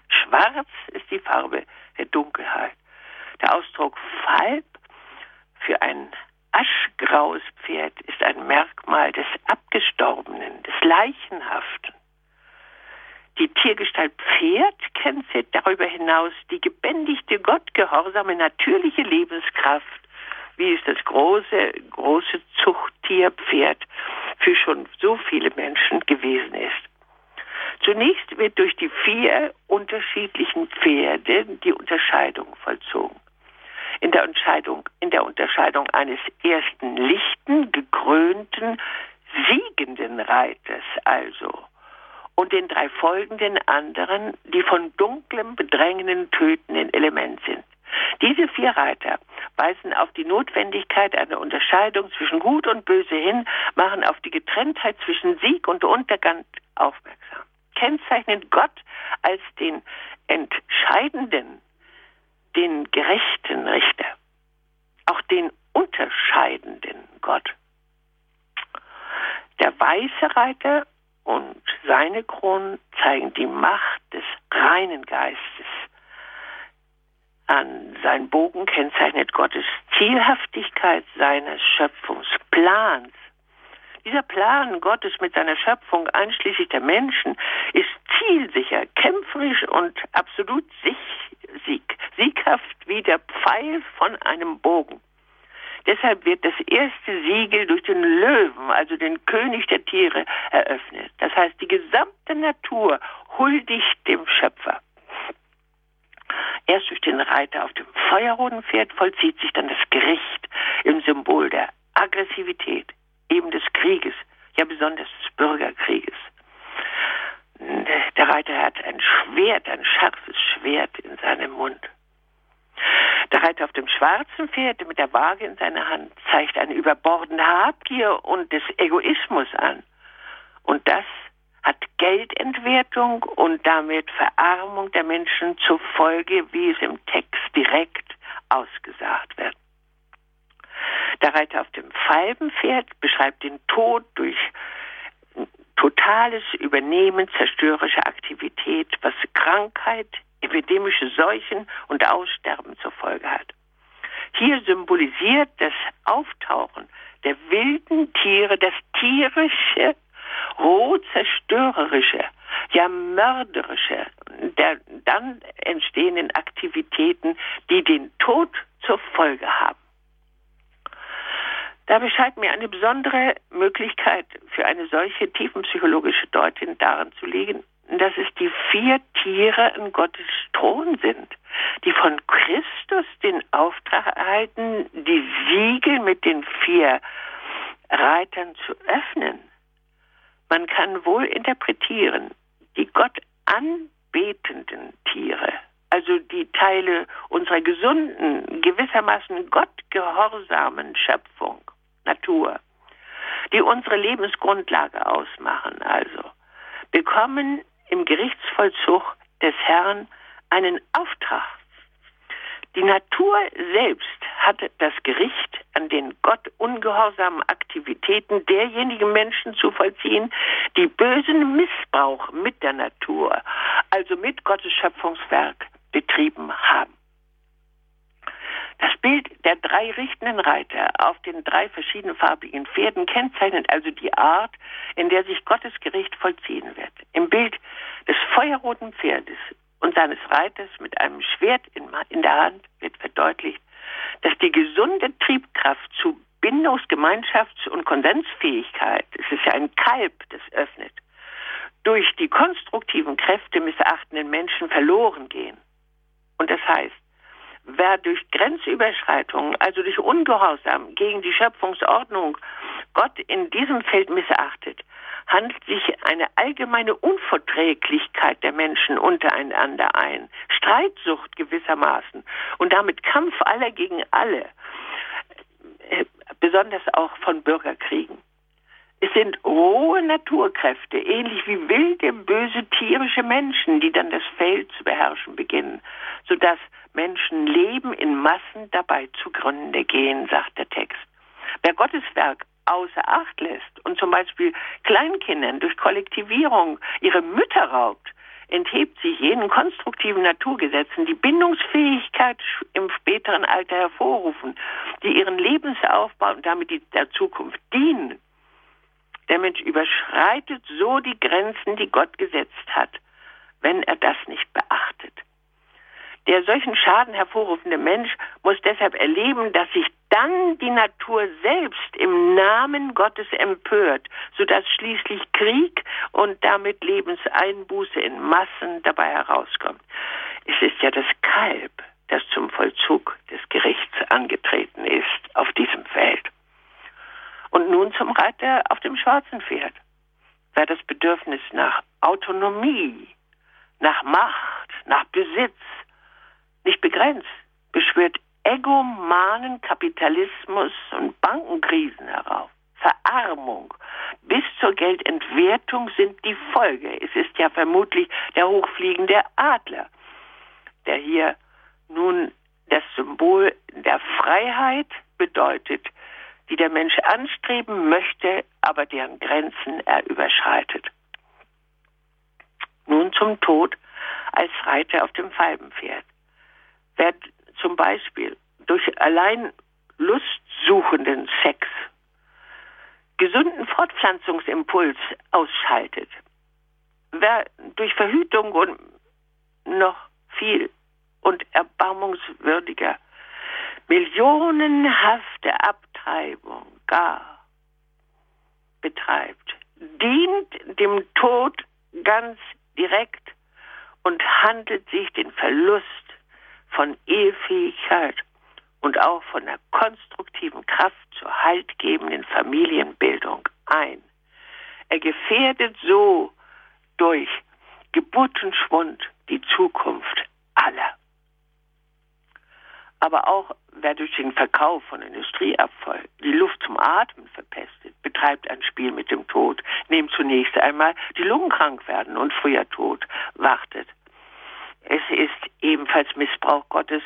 Schwarz ist die Farbe der Dunkelheit. Der Ausdruck Falb für ein aschgraues Pferd ist ein Merkmal des Abgestorbenen, des Leichenhaften. Die Tiergestalt Pferd kennzeichnet darüber hinaus die gebändigte, gottgehorsame, natürliche Lebenskraft, wie es das große, große Zuchttier Pferd für schon so viele Menschen gewesen ist. Zunächst wird durch die vier unterschiedlichen Pferde die Unterscheidung vollzogen. In der Unterscheidung, in der Unterscheidung eines ersten lichten, gekrönten, siegenden Reiters also und den drei folgenden anderen, die von dunklem, bedrängenden, tötenden Element sind. Diese vier Reiter weisen auf die Notwendigkeit einer Unterscheidung zwischen Gut und Böse hin, machen auf die Getrenntheit zwischen Sieg und Untergang aufmerksam. Kennzeichnen Gott als den entscheidenden, den gerechten Richter, auch den unterscheidenden Gott. Der weiße Reiter und seine Kronen zeigen die Macht des reinen Geistes. An sein Bogen kennzeichnet Gottes Zielhaftigkeit seines Schöpfungsplans. Dieser Plan Gottes mit seiner Schöpfung, einschließlich der Menschen, ist zielsicher, kämpferisch und absolut sieg, sieghaft wie der Pfeil von einem Bogen. Deshalb wird das erste Siegel durch den Löwen, also den König der Tiere, eröffnet. Das heißt, die gesamte Natur huldigt dem Schöpfer. Erst durch den Reiter auf dem feuerroten Pferd vollzieht sich dann das Gericht im Symbol der Aggressivität, eben des Krieges, ja besonders des Bürgerkrieges. Der Reiter hat ein Schwert, ein scharfes Schwert in seinem Mund. Der Reiter auf dem schwarzen Pferd mit der Waage in seiner Hand zeigt eine überbordende Habgier und des Egoismus an. Und das hat Geldentwertung und damit Verarmung der Menschen zur Folge, wie es im Text direkt ausgesagt wird. Der Reiter auf dem Falbenpferd beschreibt den Tod durch totales Übernehmen zerstörerischer Aktivität, was Krankheit, epidemische Seuchen und Aussterben zur Folge hat. Hier symbolisiert das Auftauchen der wilden Tiere das tierische, roh zerstörerische, ja mörderische der dann entstehenden Aktivitäten, die den Tod zur Folge haben. Da bescheid mir eine besondere Möglichkeit für eine solche tiefenpsychologische Deutung darin zu legen, dass es die vier Tiere in Gottes Thron sind, die von Christus den Auftrag erhalten, die Siegel mit den vier Reitern zu öffnen. Man kann wohl interpretieren, die Gott anbetenden Tiere, also die Teile unserer gesunden, gewissermaßen gottgehorsamen Schöpfung, Natur, die unsere Lebensgrundlage ausmachen, also, bekommen im Gerichtsvollzug des Herrn einen Auftrag. Die Natur selbst hat das Gericht an den Gott ungehorsamen Aktivitäten derjenigen Menschen zu vollziehen, die bösen Missbrauch mit der Natur, also mit Gottes Schöpfungswerk, betrieben haben. Das Bild der drei richtenden Reiter auf den drei verschiedenfarbigen Pferden kennzeichnet also die Art, in der sich Gottes Gericht vollziehen wird. Im Bild des feuerroten Pferdes und seines Reiters mit einem Schwert in, der Hand wird verdeutlicht, dass die gesunde Triebkraft zu Bindungs-, Gemeinschafts- und Konsensfähigkeit, es ist ja ein Kalb, das öffnet, durch die konstruktiven Kräfte missachtenden Menschen verloren gehen. Und das heißt, wer durch Grenzüberschreitungen, also durch Ungehorsam gegen die Schöpfungsordnung Gott in diesem Feld missachtet, handelt sich eine allgemeine Unverträglichkeit der Menschen untereinander ein, Streitsucht gewissermaßen und damit Kampf aller gegen alle, äh, besonders auch von Bürgerkriegen. Es sind rohe Naturkräfte, ähnlich wie wilde, böse, tierische Menschen, die dann das Feld zu beherrschen beginnen, sodass Menschen Leben in Massen dabei zugrunde gehen, sagt der Text. Wer Gottes Werk außer Acht lässt und zum Beispiel Kleinkindern durch Kollektivierung ihre Mütter raubt, enthebt sich jenen konstruktiven Naturgesetzen, die Bindungsfähigkeit im späteren Alter hervorrufen, die ihren Lebensaufbau und damit der Zukunft dienen. Der Mensch überschreitet so die Grenzen, die Gott gesetzt hat, wenn er das nicht beachtet. Der solchen Schaden hervorrufende Mensch muss deshalb erleben, dass sich dann die Natur selbst im Namen Gottes empört, sodass schließlich Krieg und damit Lebenseinbuße in Massen dabei herauskommt. Es ist ja das Kalb, das zum Vollzug des Gerichts angetreten ist auf diesem Feld. Und nun zum Reiter auf dem schwarzen Pferd. Wer das Bedürfnis nach Autonomie, nach Macht, nach Besitz nicht begrenzt, beschwört egomanen Kapitalismus und Bankenkrisen herauf. Verarmung bis zur Geldentwertung sind die Folge. Es ist ja vermutlich der hochfliegende Adler, der hier nun das Symbol der Freiheit bedeutet, die der Mensch anstreben möchte, aber deren Grenzen er überschreitet. Nun zum Tod als Reiter auf dem Falbenpferd. Wer zum Beispiel durch allein lustsuchenden Sex gesunden Fortpflanzungsimpuls ausschaltet, wer durch Verhütung und noch viel und erbarmungswürdiger millionenhafte Abtreibung gar betreibt, dient dem Tod ganz direkt und handelt sich den Verlust von Ehefähigkeit und auch von der konstruktiven Kraft zur haltgebenden Familienbildung ein. Er gefährdet so durch Geburtenschwund die Zukunft aller. Aber auch wer durch den Verkauf von Industrieabfall die Luft zum Atmen verpestet, betreibt ein Spiel mit dem Tod, neben zunächst einmal die Lungen krank werden und früher Tod wartet. Es ist ebenfalls Missbrauch Gottes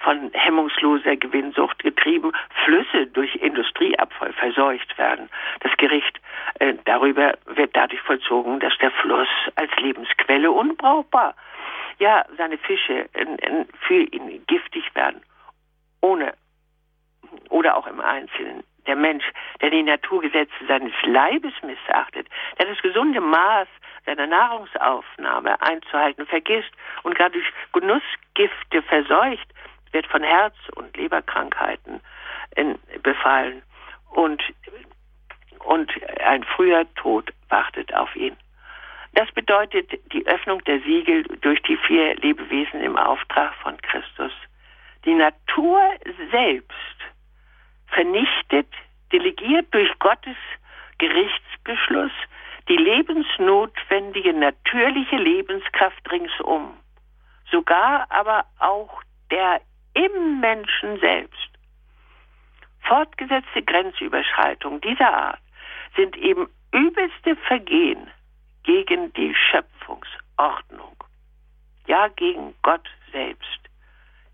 von hemmungsloser Gewinnsucht getrieben, Flüsse durch Industrieabfall verseucht werden. Das Gericht äh, darüber wird dadurch vollzogen, dass der Fluss als Lebensquelle unbrauchbar, ja, seine Fische äh, für ihn giftig werden, ohne oder auch im Einzelnen. Der Mensch, der die Naturgesetze seines Leibes missachtet, der das gesunde Maß seiner Nahrungsaufnahme einzuhalten vergisst und gerade durch Genussgifte verseucht, wird von Herz- und Leberkrankheiten in, befallen und, und ein früher Tod wartet auf ihn. Das bedeutet die Öffnung der Siegel durch die vier Lebewesen im Auftrag von Christus. Die Natur selbst vernichtet, delegiert durch Gottes Gerichtsbeschluss die lebensnotwendige natürliche Lebenskraft ringsum, sogar aber auch der im Menschen selbst. Fortgesetzte Grenzüberschreitungen dieser Art sind eben übelste Vergehen gegen die Schöpfungsordnung, ja gegen Gott selbst.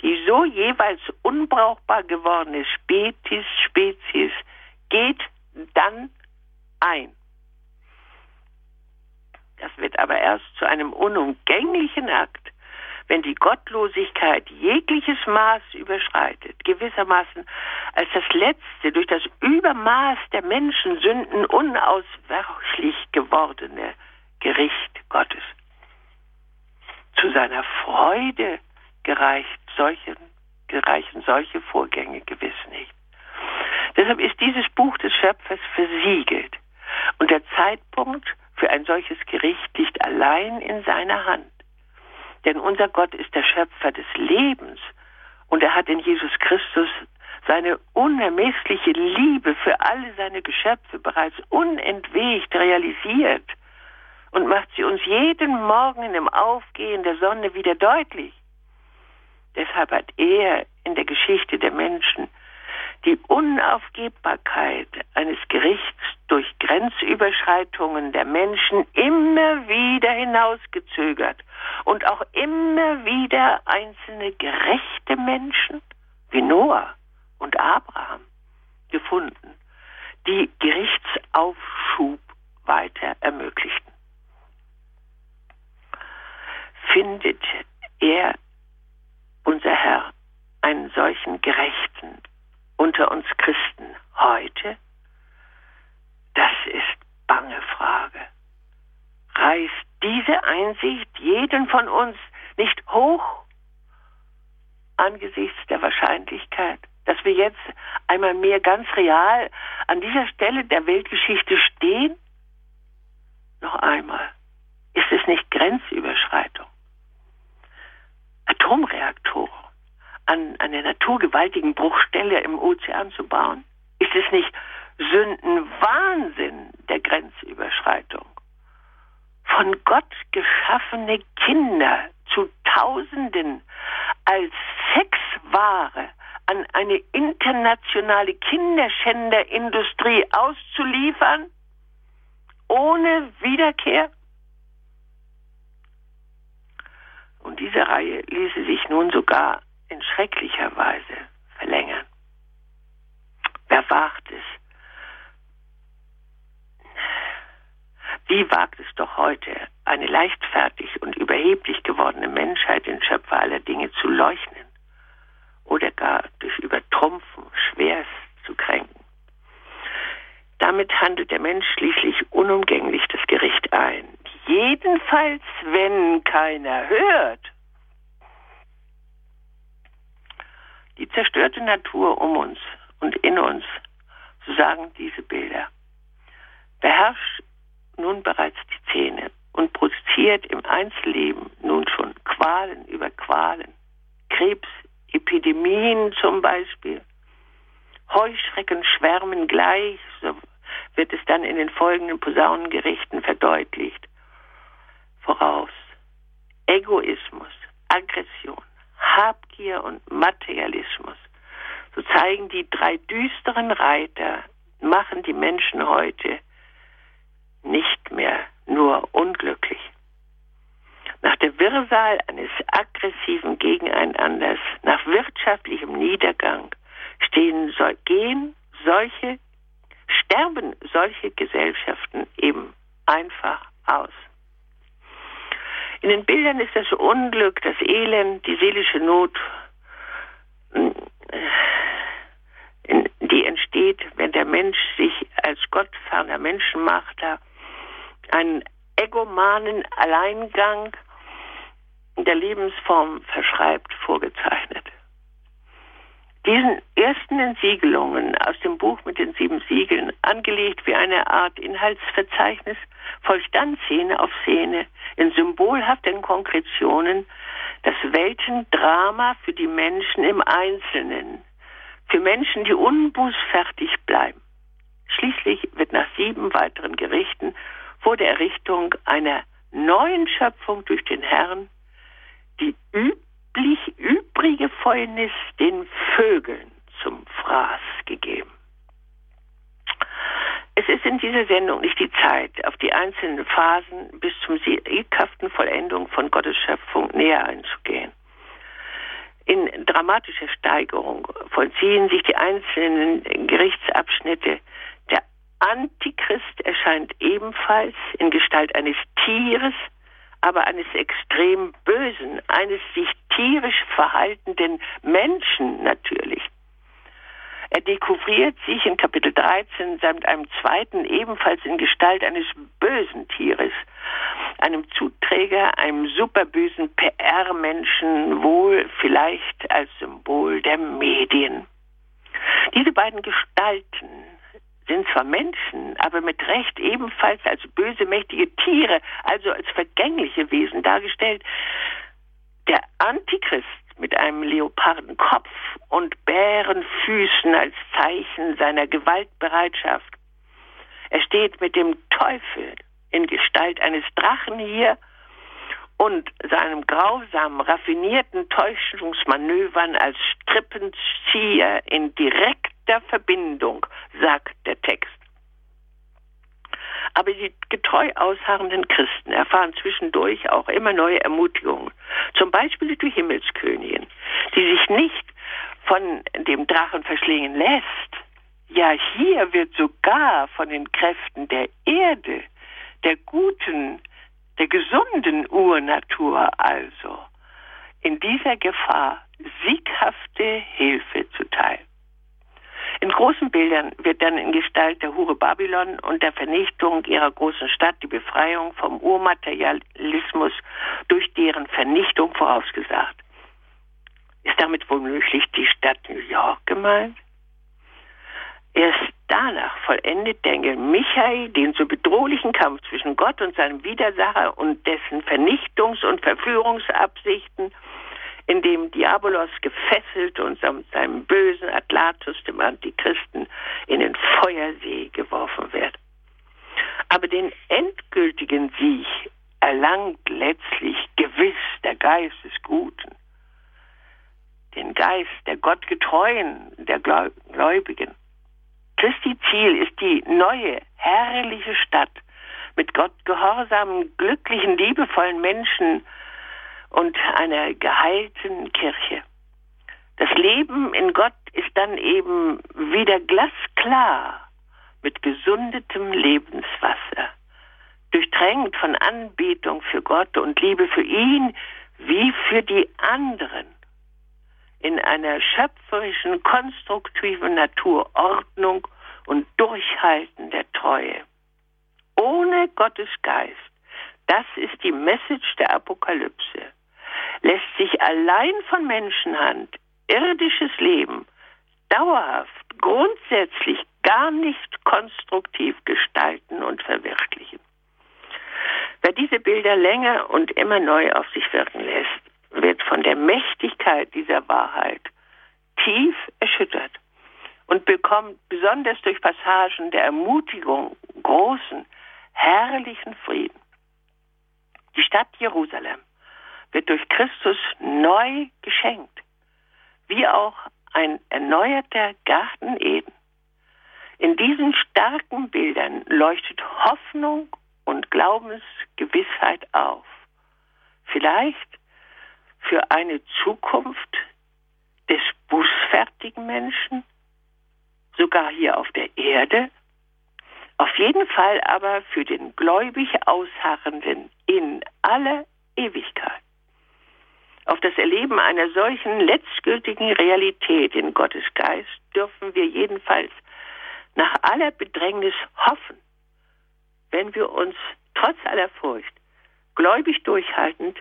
Die so jeweils unbrauchbar gewordene Spezies, Spezies geht dann ein. Das wird aber erst zu einem unumgänglichen Akt, wenn die Gottlosigkeit jegliches Maß überschreitet, gewissermaßen als das letzte durch das Übermaß der Menschensünden unausweichlich gewordene Gericht Gottes. Zu seiner Freude gereicht solchen, gereichen solche Vorgänge gewiss nicht. Deshalb ist dieses Buch des Schöpfers versiegelt und der Zeitpunkt für ein solches Gericht liegt allein in seiner Hand. Denn unser Gott ist der Schöpfer des Lebens und er hat in Jesus Christus seine unermessliche Liebe für alle seine Geschöpfe bereits unentwegt realisiert und macht sie uns jeden Morgen im Aufgehen der Sonne wieder deutlich. Deshalb hat er in der Geschichte der Menschen die Unaufgebbarkeit eines Gerichts durch Grenzüberschreitungen der Menschen immer wieder hinausgezögert und auch immer wieder einzelne gerechte Menschen wie Noah und Abraham gefunden, die Gerichtsaufschub weiter ermöglichten. Findet er, unser Herr, einen solchen Gerechten unter uns Christen heute? Das ist bange Frage. Reißt diese Einsicht jeden von uns nicht hoch angesichts der Wahrscheinlichkeit, dass wir jetzt einmal mehr ganz real an dieser Stelle der Weltgeschichte stehen? Noch einmal, ist es nicht Grenzüberschreitung? Atomreaktoren an einer naturgewaltigen Bruchstelle im Ozean zu bauen? Ist es nicht Sündenwahnsinn der Grenzüberschreitung? Von Gott geschaffene Kinder zu Tausenden als Sexware an eine internationale Kinderschänderindustrie auszuliefern, ohne Wiederkehr? Und diese Reihe ließe sich nun sogar in schrecklicher Weise verlängern. Wer wagt es? Wie wagt es doch heute, eine leichtfertig und überheblich gewordene Menschheit, den Schöpfer aller Dinge zu leugnen oder gar durch Übertrumpfen schwerst zu kränken? Damit handelt der Mensch schließlich unumgänglich das Gericht ein. Jedenfalls, wenn keiner hört. Die zerstörte Natur um uns und in uns, so sagen diese Bilder, beherrscht nun bereits die Zähne und produziert im Einzelleben nun schon Qualen über Qualen, Krebsepidemien zum Beispiel. Heuschrecken schwärmen gleich, so wird es dann in den folgenden Posaunengerichten verdeutlicht. Voraus. Egoismus, Aggression, Habgier und Materialismus. So zeigen die drei düsteren Reiter, machen die Menschen heute nicht mehr nur unglücklich. Nach der Wirrsal eines aggressiven Gegeneinanders, nach wirtschaftlichem Niedergang stehen, gehen solche, sterben solche Gesellschaften eben einfach aus. In den Bildern ist das Unglück, das Elend, die seelische Not, die entsteht, wenn der Mensch sich als gottferner Menschenmachter einen egomanen Alleingang der Lebensform verschreibt, vorgezeichnet. Diesen ersten Entsiegelungen aus dem Buch mit den sieben Siegeln, angelegt wie eine Art Inhaltsverzeichnis, folgt dann Szene auf Szene in symbolhaften Konkretionen das Weltendrama für die Menschen im Einzelnen, für Menschen, die unbußfertig bleiben. Schließlich wird nach sieben weiteren Gerichten vor der Errichtung einer neuen Schöpfung durch den Herrn die üblich übrige Fäulnis den Vögeln zum Fraß gegeben. Es ist in dieser Sendung nicht die Zeit, auf die einzelnen Phasen bis zum sieghaften Vollendung von Gottes Schöpfung näher einzugehen. In dramatischer Steigerung vollziehen sich die einzelnen Gerichtsabschnitte Antichrist erscheint ebenfalls in Gestalt eines Tieres, aber eines extrem bösen, eines sich tierisch verhaltenden Menschen natürlich. Er dekouvriert sich in Kapitel 13 samt einem zweiten ebenfalls in Gestalt eines bösen Tieres, einem Zuträger, einem superbösen PR-Menschen, wohl vielleicht als Symbol der Medien. Diese beiden Gestalten sind zwar Menschen, aber mit Recht ebenfalls als böse, mächtige Tiere, also als vergängliche Wesen dargestellt. Der Antichrist mit einem Leopardenkopf und Bärenfüßen als Zeichen seiner Gewaltbereitschaft. Er steht mit dem Teufel in Gestalt eines Drachen hier und seinem grausamen, raffinierten Täuschungsmanövern als Strippenzieher in direkter Verbindung, sagt der Text. Aber die getreu ausharrenden Christen erfahren zwischendurch auch immer neue Ermutigungen, zum Beispiel die Himmelskönigin, die sich nicht von dem Drachen verschlingen lässt. Ja, hier wird sogar von den Kräften der Erde, der guten, der gesunden Urnatur also in dieser Gefahr sieghafte Hilfe zuteil. In großen Bildern wird dann in Gestalt der Hure Babylon und der Vernichtung ihrer großen Stadt die Befreiung vom Urmaterialismus durch deren Vernichtung vorausgesagt. Ist damit womöglich die Stadt New York gemeint? Erst danach vollendet der Engel Michael den so bedrohlichen Kampf zwischen Gott und seinem Widersacher und dessen Vernichtungs- und Verführungsabsichten, in dem Diabolos gefesselt und samt seinem bösen Atlatus, dem Antichristen, in den Feuersee geworfen wird. Aber den endgültigen Sieg erlangt letztlich gewiss der Geist des Guten. Heiligen Geist, der Gottgetreuen, der Gläubigen. Christi Ziel ist die neue, herrliche Stadt mit Gott gehorsamen, glücklichen, liebevollen Menschen und einer geheilten Kirche. Das Leben in Gott ist dann eben wieder glasklar mit gesundetem Lebenswasser, durchtränkt von Anbetung für Gott und Liebe für ihn wie für die anderen, in einer schöpferischen, konstruktiven Naturordnung und Durchhalten der Treue. Ohne Gottes Geist, das ist die Message der Apokalypse, lässt sich allein von Menschenhand irdisches Leben dauerhaft, grundsätzlich gar nicht konstruktiv gestalten und verwirklichen. Wer diese Bilder länger und immer neu auf sich wirken lässt, wird von der Mächtigkeit dieser Wahrheit tief erschüttert und bekommt besonders durch Passagen der Ermutigung großen, herrlichen Frieden. Die Stadt Jerusalem wird durch Christus neu geschenkt, wie auch ein erneuerter Garten Eden. In diesen starken Bildern leuchtet Hoffnung und Glaubensgewissheit auf. Vielleicht für eine Zukunft des bußfertigen Menschen, sogar hier auf der Erde, auf jeden Fall aber für den gläubig Ausharrenden in aller Ewigkeit. Auf das Erleben einer solchen letztgültigen Realität in Gottes Geist dürfen wir jedenfalls nach aller Bedrängnis hoffen, wenn wir uns trotz aller Furcht gläubig durchhaltend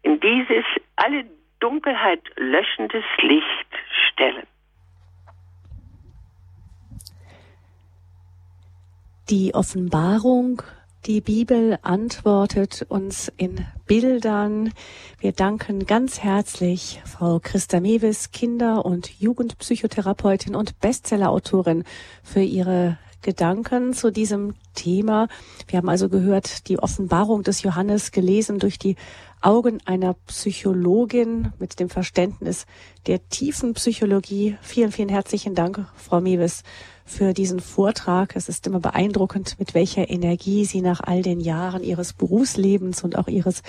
in dieses alle Dunkelheit löschendes Licht stellen. Die Offenbarung, die Bibel antwortet uns in Bildern. Wir danken ganz herzlich Frau Christa Mewis, Kinder- und Jugendpsychotherapeutin und Bestsellerautorin für ihre Gedanken zu diesem Thema. Wir haben also gehört, die Offenbarung des Johannes gelesen durch die Augen einer Psychologin mit dem Verständnis der tiefen Psychologie. Vielen, vielen herzlichen Dank, Frau Mewes, für diesen Vortrag. Es ist immer beeindruckend, mit welcher Energie Sie nach all den Jahren Ihres Berufslebens und auch Ihres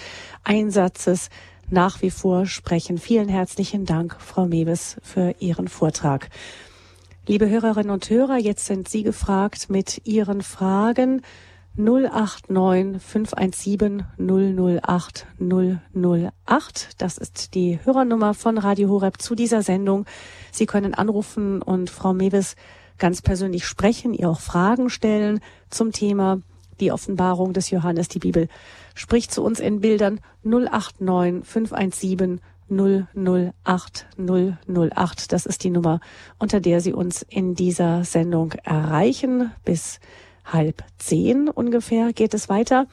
Einsatzes nach wie vor sprechen. Vielen herzlichen Dank, Frau Mewes, für Ihren Vortrag. Liebe Hörerinnen und Hörer, jetzt sind Sie gefragt mit Ihren Fragen 089 517 008 008. Das ist die Hörernummer von Radio Horeb zu dieser Sendung. Sie können anrufen und Frau Mewes ganz persönlich sprechen, ihr auch Fragen stellen zum Thema die Offenbarung des Johannes. Die Bibel spricht zu uns in Bildern 089 517 008 008. Das ist die Nummer, unter der Sie uns in dieser Sendung erreichen. Bis halb zehn ungefähr geht es weiter.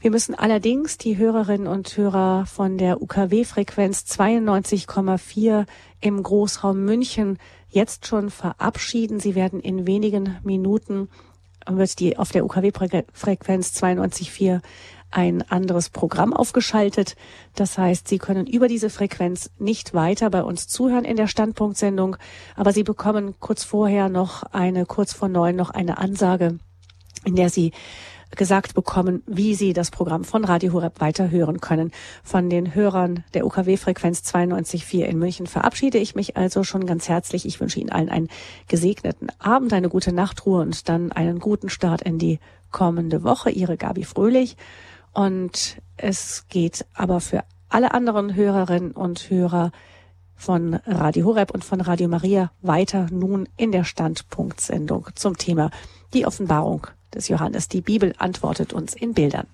Wir müssen allerdings die Hörerinnen und Hörer von der UKW-Frequenz 92,4 im Großraum München jetzt schon verabschieden. Sie werden in wenigen Minuten wird die auf der UKW-Frequenz 92,4 ein anderes Programm aufgeschaltet. Das heißt, Sie können über diese Frequenz nicht weiter bei uns zuhören in der Standpunktsendung, aber Sie bekommen kurz vorher noch eine, kurz vor neun noch eine Ansage in der Sie gesagt bekommen, wie Sie das Programm von Radio Horeb weiterhören können. Von den Hörern der UKW-Frequenz 92.4 in München verabschiede ich mich also schon ganz herzlich. Ich wünsche Ihnen allen einen gesegneten Abend, eine gute Nachtruhe und dann einen guten Start in die kommende Woche. Ihre Gabi Fröhlich. Und es geht aber für alle anderen Hörerinnen und Hörer von Radio Horeb und von Radio Maria weiter nun in der Standpunktsendung zum Thema die Offenbarung des Johannes. Die Bibel antwortet uns in Bildern.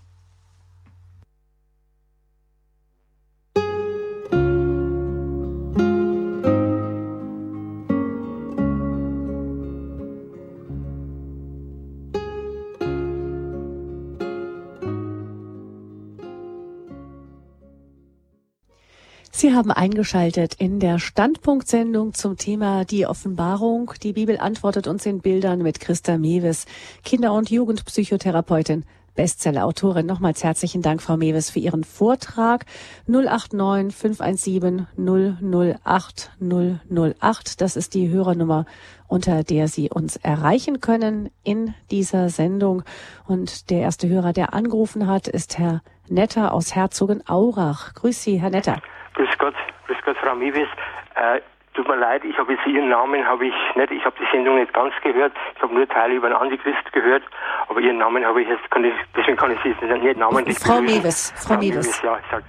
Sie haben eingeschaltet in der Standpunktsendung zum Thema Die Offenbarung. Die Bibel antwortet uns in Bildern mit Christa Mewes, Kinder- und Jugendpsychotherapeutin, Bestseller-Autorin. Nochmals herzlichen Dank, Frau Mewes, für Ihren Vortrag. 089 517 008 008. Das ist die Hörernummer, unter der Sie uns erreichen können in dieser Sendung. Und der erste Hörer, der angerufen hat, ist Herr Netter aus Herzogenaurach. Grüß Sie, Herr Netter. Grüß Gott, grüß Gott, Frau Mewes. Äh, Tut mir leid, ich habe jetzt Ihren Namen habe ich nicht, ich habe die Sendung nicht ganz gehört. Ich habe nur Teile über den Antichrist gehört, aber Ihren Namen habe ich jetzt, kann ich, deswegen kann ich Sie jetzt nicht namentlich Frau Mewes, Frau, Frau Mewes. Ja, ich sag,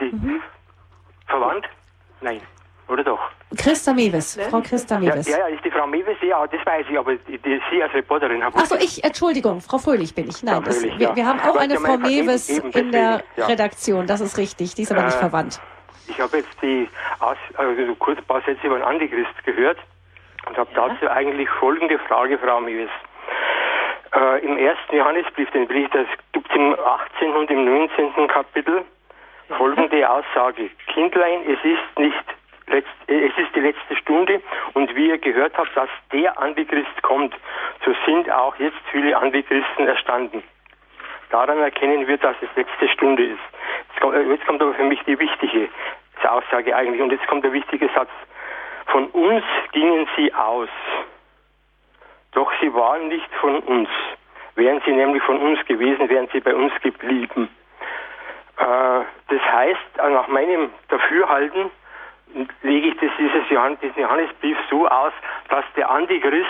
die, mhm. verwandt? Nein, oder doch? Christa Mewes, Frau Christa Mewes. Ja, ja, ist die Frau Mewes, ja, das weiß ich, aber die, die, Sie als Reporterin haben... Achso, ich, Entschuldigung, Frau Fröhlich bin ich. Nein, das, wir, ja. wir, haben auch eine Frau Mewes in der ja. Redaktion, das ist richtig, die ist aber äh, nicht verwandt. Ich habe jetzt die Aus, also kurz ein paar Sätze über den Antichrist gehört und habe ja. dazu eigentlich folgende Frage, Frau Miewes. Äh, Im ersten Johannesbrief, den Brief, das gibt es im 18. und im 19. Kapitel, folgende Aussage. Kindlein, es ist nicht letzt, es ist die letzte Stunde und wie ihr gehört habt, dass der Antichrist kommt, so sind auch jetzt viele Antichristen erstanden. Daran erkennen wir, dass es letzte Stunde ist. Jetzt kommt, jetzt kommt aber für mich die wichtige Aussage eigentlich. Und jetzt kommt der wichtige Satz. Von uns gingen sie aus. Doch sie waren nicht von uns. Wären sie nämlich von uns gewesen, wären sie bei uns geblieben. Äh, das heißt, nach meinem Dafürhalten lege ich das, dieses Johannes, diesen Johannesbrief so aus, dass der Antichrist,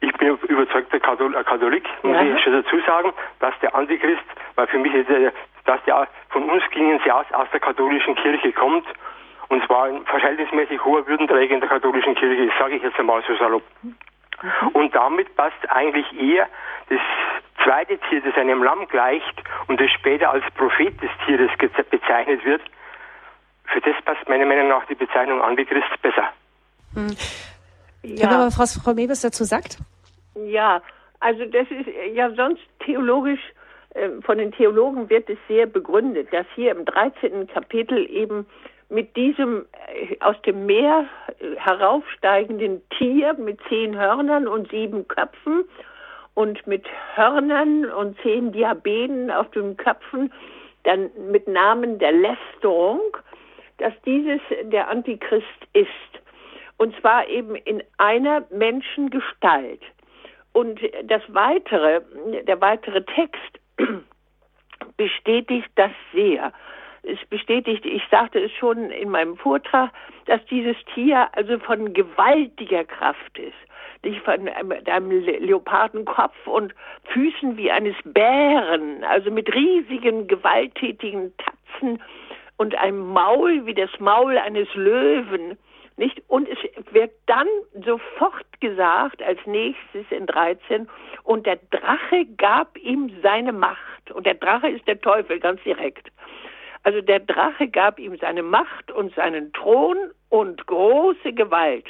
ich bin überzeugter Katholik, muss ja. ich schon dazu sagen, dass der Antichrist, weil für mich ist der, dass der von uns gingen sie aus, aus der katholischen Kirche kommt, und zwar ein verhältnismäßig hoher Würdenträger in der katholischen Kirche, sage ich jetzt einmal so salopp. Und damit passt eigentlich eher das zweite Tier, das einem Lamm gleicht und das später als Prophet des Tieres bezeichnet wird, für das passt meiner Meinung nach die Bezeichnung Antichrist besser. Hm. Ja, aber was Frau Mewes dazu sagt? Ja, also das ist ja sonst theologisch von den Theologen wird es sehr begründet, dass hier im 13. Kapitel eben mit diesem äh, aus dem Meer äh, heraufsteigenden Tier mit zehn Hörnern und sieben Köpfen und mit Hörnern und zehn Diabeten auf den Köpfen, dann mit Namen der Lästerung, dass dieses der Antichrist ist. Und zwar eben in einer Menschengestalt. Und das weitere, der weitere Text bestätigt das sehr. Es bestätigt, ich sagte es schon in meinem Vortrag, dass dieses Tier also von gewaltiger Kraft ist. Nicht von einem Leopardenkopf und Füßen wie eines Bären, also mit riesigen, gewalttätigen Tatzen und einem Maul wie das Maul eines Löwen nicht? Und es wird dann sofort gesagt, als nächstes in 13, und der Drache gab ihm seine Macht. Und der Drache ist der Teufel, ganz direkt. Also der Drache gab ihm seine Macht und seinen Thron und große Gewalt.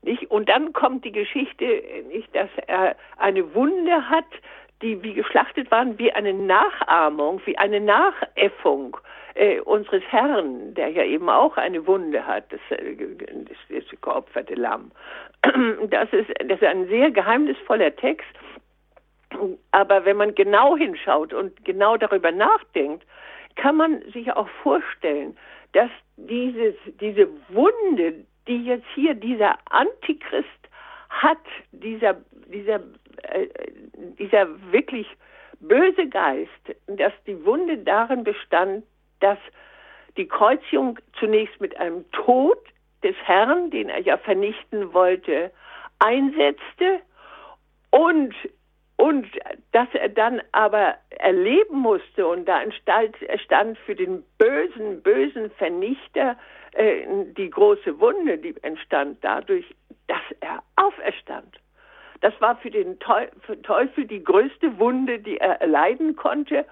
Nicht? Und dann kommt die Geschichte, nicht, dass er eine Wunde hat, die wie geschlachtet waren, wie eine Nachahmung, wie eine Nachäffung äh, unseres Herrn, der ja eben auch eine Wunde hat, das, äh, das, das geopferte Lamm. Das ist, das ist ein sehr geheimnisvoller Text. Aber wenn man genau hinschaut und genau darüber nachdenkt, kann man sich auch vorstellen, dass dieses, diese Wunde, die jetzt hier dieser Antichrist hat, dieser, dieser, äh, dieser wirklich böse Geist, dass die Wunde darin bestand, dass die Kreuzigung zunächst mit einem Tod des Herrn, den er ja vernichten wollte, einsetzte und und dass er dann aber erleben musste und da entstand, stand für den bösen, bösen Vernichter äh, die große Wunde, die entstand dadurch, dass er auferstand. Das war für den Teufel die größte Wunde, die er erleiden konnte,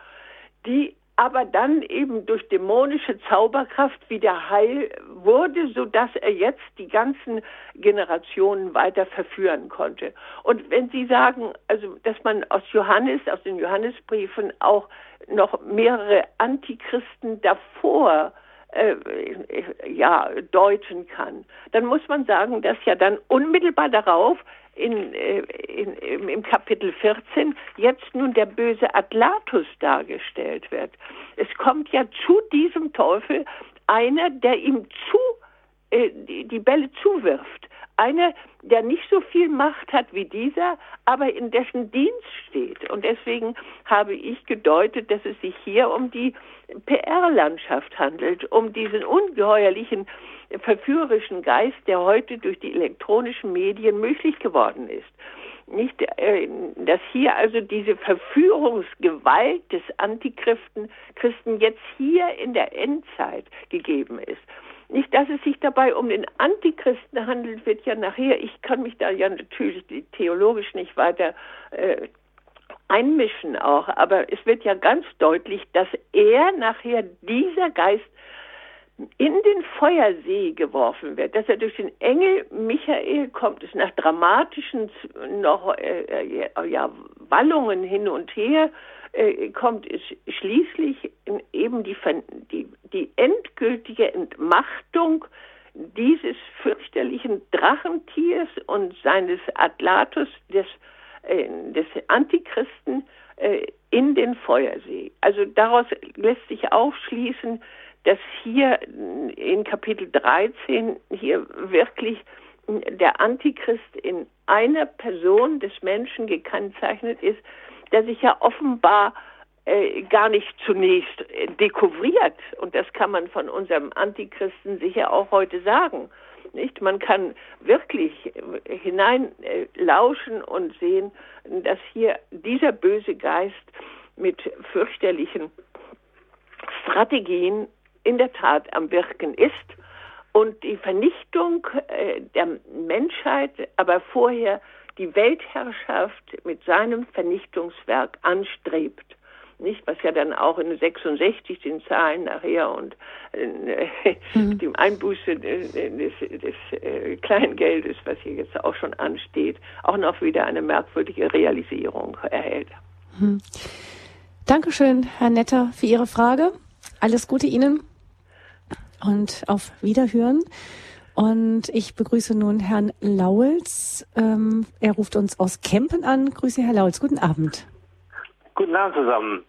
die aber dann eben durch dämonische Zauberkraft wieder heil wurde, so dass er jetzt die ganzen Generationen weiter verführen konnte. Und wenn Sie sagen, also, dass man aus Johannes, aus den Johannesbriefen auch noch mehrere Antichristen davor äh, ja, deuten kann, dann muss man sagen, dass ja dann unmittelbar darauf in, äh, in, im, Kapitel 14 jetzt nun der böse Atlatus dargestellt wird. Es kommt ja zu diesem Teufel einer, der ihm zu äh, die Bälle zuwirft. Einer, der nicht so viel Macht hat wie dieser, aber in dessen Dienst steht. Und deswegen habe ich gedeutet, dass es sich hier um die PR-Landschaft handelt, um diesen ungeheuerlichen verführerischen Geist, der heute durch die elektronischen Medien möglich geworden ist. Nicht, äh, dass hier also diese Verführungsgewalt des Antichristen Christen jetzt hier in der Endzeit gegeben ist. Nicht, dass es sich dabei um den Antichristen handelt, wird ja nachher, ich kann mich da ja natürlich theologisch nicht weiter äh, einmischen auch, aber es wird ja ganz deutlich, dass er nachher dieser Geist in den Feuersee geworfen wird, dass er durch den Engel Michael kommt, es nach dramatischen noch äh, äh, ja, Wallungen hin und her äh, kommt schließlich eben die, die, die endgültige Entmachtung dieses fürchterlichen Drachentiers und seines Atlatus, des, äh, des Antichristen, äh, in den Feuersee. Also daraus lässt sich aufschließen, dass hier in Kapitel 13 hier wirklich der Antichrist in einer Person des Menschen gekennzeichnet ist, der sich ja offenbar äh, gar nicht zunächst äh, dekouvriert. Und das kann man von unserem Antichristen sicher auch heute sagen. Nicht? Man kann wirklich äh, hineinlauschen äh, und sehen, dass hier dieser böse Geist mit fürchterlichen Strategien in der Tat am Wirken ist und die Vernichtung äh, der Menschheit, aber vorher die Weltherrschaft mit seinem Vernichtungswerk anstrebt. Nicht, was ja dann auch in 66 den Zahlen nachher und äh, mhm. dem Einbuße des, des, des äh, Kleingeldes, was hier jetzt auch schon ansteht, auch noch wieder eine merkwürdige Realisierung erhält. Mhm. Dankeschön, Herr Netter, für Ihre Frage. Alles Gute Ihnen und auf Wiederhören. Und ich begrüße nun Herrn Lauels. Ähm, er ruft uns aus Kempen an. Grüße, Herr Lauels. Guten Abend. Guten Abend zusammen.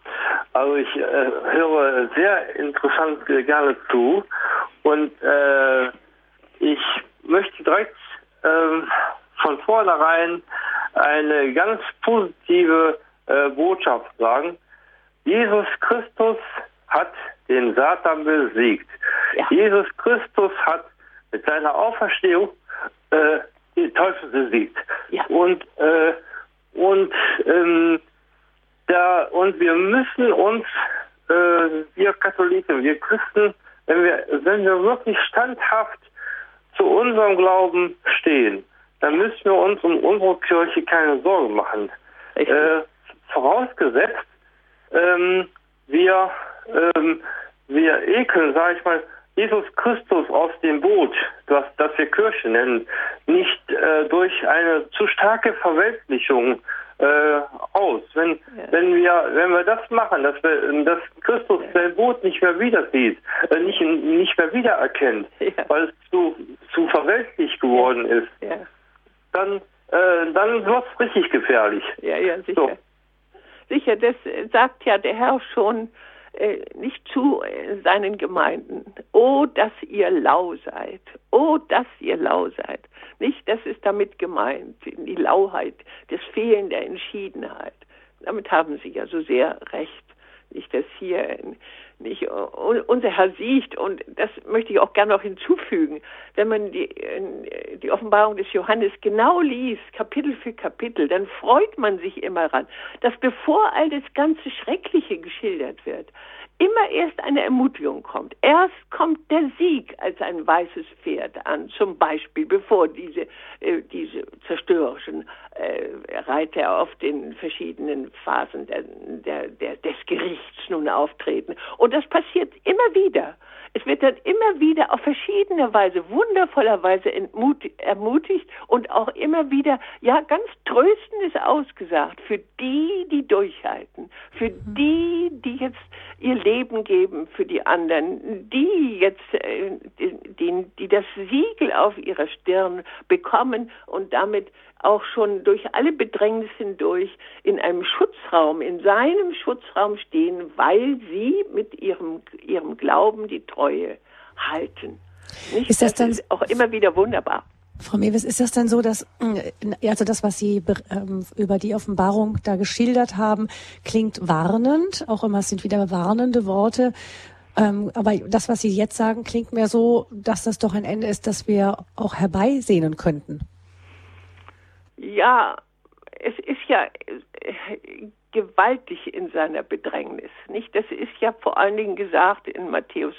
Also ich äh, höre sehr interessant äh, gerne zu und äh, ich möchte direkt ähm, von vornherein eine ganz positive äh, Botschaft sagen. Jesus Christus hat den Satan besiegt. Ja. Jesus Christus hat mit seiner Auferstehung äh, den Teufel besiegt. Ja. Und, äh, und, ähm, da, und wir müssen uns, äh, wir Katholiken, wir Christen, wenn wir, wenn wir wirklich standhaft zu unserem Glauben stehen, dann müssen wir uns um unsere Kirche keine Sorgen machen. Äh, vorausgesetzt, ähm, wir, ähm, wir ekeln, sage ich mal, Jesus Christus aus dem Boot, das, das wir Kirche nennen, nicht äh, durch eine zu starke Verweltlichung äh, aus. Wenn, ja. wenn wir, wenn wir das machen, dass wir, dass Christus ja. sein Boot nicht mehr wieder sieht, äh, nicht, nicht mehr wiedererkennt, ja. weil es zu, zu verweltlich geworden ist, dann, äh, dann wird es richtig gefährlich. Ja, ja, sicher. So. Sicher, das sagt ja der Herr schon äh, nicht zu äh, seinen Gemeinden. Oh, dass ihr lau seid. Oh, dass ihr lau seid. Nicht, das ist damit gemeint, die Lauheit, das Fehlen der Entschiedenheit. Damit haben Sie ja so sehr recht. Nicht, dass hier nicht unser Herr sieht. Und das möchte ich auch gerne noch hinzufügen, wenn man die, äh, die Offenbarung des Johannes genau liest, Kapitel für Kapitel, dann freut man sich immer ran, dass bevor all das ganze Schreckliche geschildert wird, immer erst eine Ermutigung kommt. Erst kommt der Sieg als ein weißes Pferd an, zum Beispiel, bevor diese, äh, diese zerstörerischen äh, Reiter auf den verschiedenen Phasen der, der, der, des Gerichts nun auftreten. Und das passiert immer wieder. Es wird dann immer wieder auf verschiedene Weise, wundervollerweise ermutigt und auch immer wieder, ja, ganz tröstendes ausgesagt für die, die durchhalten, für mhm. die, die jetzt ihr Leben geben für die anderen, die jetzt äh, die, die das Siegel auf ihrer Stirn bekommen und damit auch schon durch alle Bedrängnisse hindurch in einem Schutzraum, in seinem Schutzraum stehen, weil sie mit ihrem, ihrem Glauben die Treue halten. Nicht? Ist das, das dann ist auch immer wieder wunderbar. Frau Mewes, ist das denn so, dass äh, also das, was Sie ähm, über die Offenbarung da geschildert haben, klingt warnend, auch immer es sind wieder warnende Worte. Ähm, aber das, was Sie jetzt sagen, klingt mir so, dass das doch ein Ende ist, das wir auch herbeisehnen könnten. Ja, es ist ja äh, gewaltig in seiner Bedrängnis, nicht? Das ist ja vor allen Dingen gesagt in Matthäus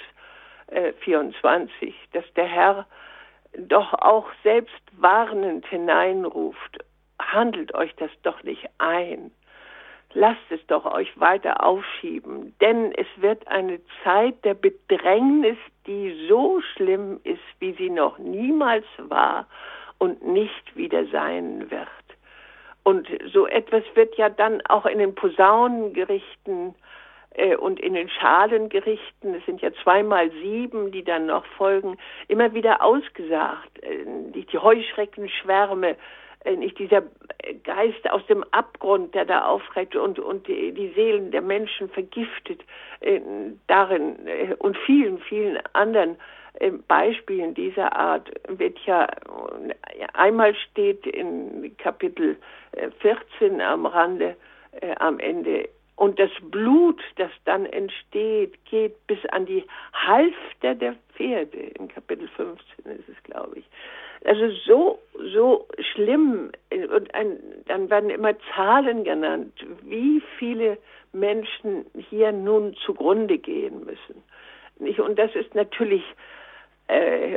äh, 24, dass der Herr doch auch selbst warnend hineinruft, handelt euch das doch nicht ein. Lasst es doch euch weiter aufschieben, denn es wird eine Zeit der Bedrängnis, die so schlimm ist, wie sie noch niemals war und nicht wieder sein wird. Und so etwas wird ja dann auch in den Posaunengerichten äh, und in den Schalengerichten, es sind ja zweimal sieben, die dann noch folgen, immer wieder ausgesagt. Äh, die Heuschreckenschwärme, äh, nicht dieser Geist aus dem Abgrund, der da aufreibt und, und die, die Seelen der Menschen vergiftet, äh, darin und vielen, vielen anderen Beispielen dieser Art wird ja einmal steht in Kapitel 14 am Rande am Ende und das Blut, das dann entsteht, geht bis an die Halfter der Pferde. In Kapitel 15 ist es, glaube ich. Also so, so schlimm. Und ein, dann werden immer Zahlen genannt, wie viele Menschen hier nun zugrunde gehen müssen. Und das ist natürlich, äh,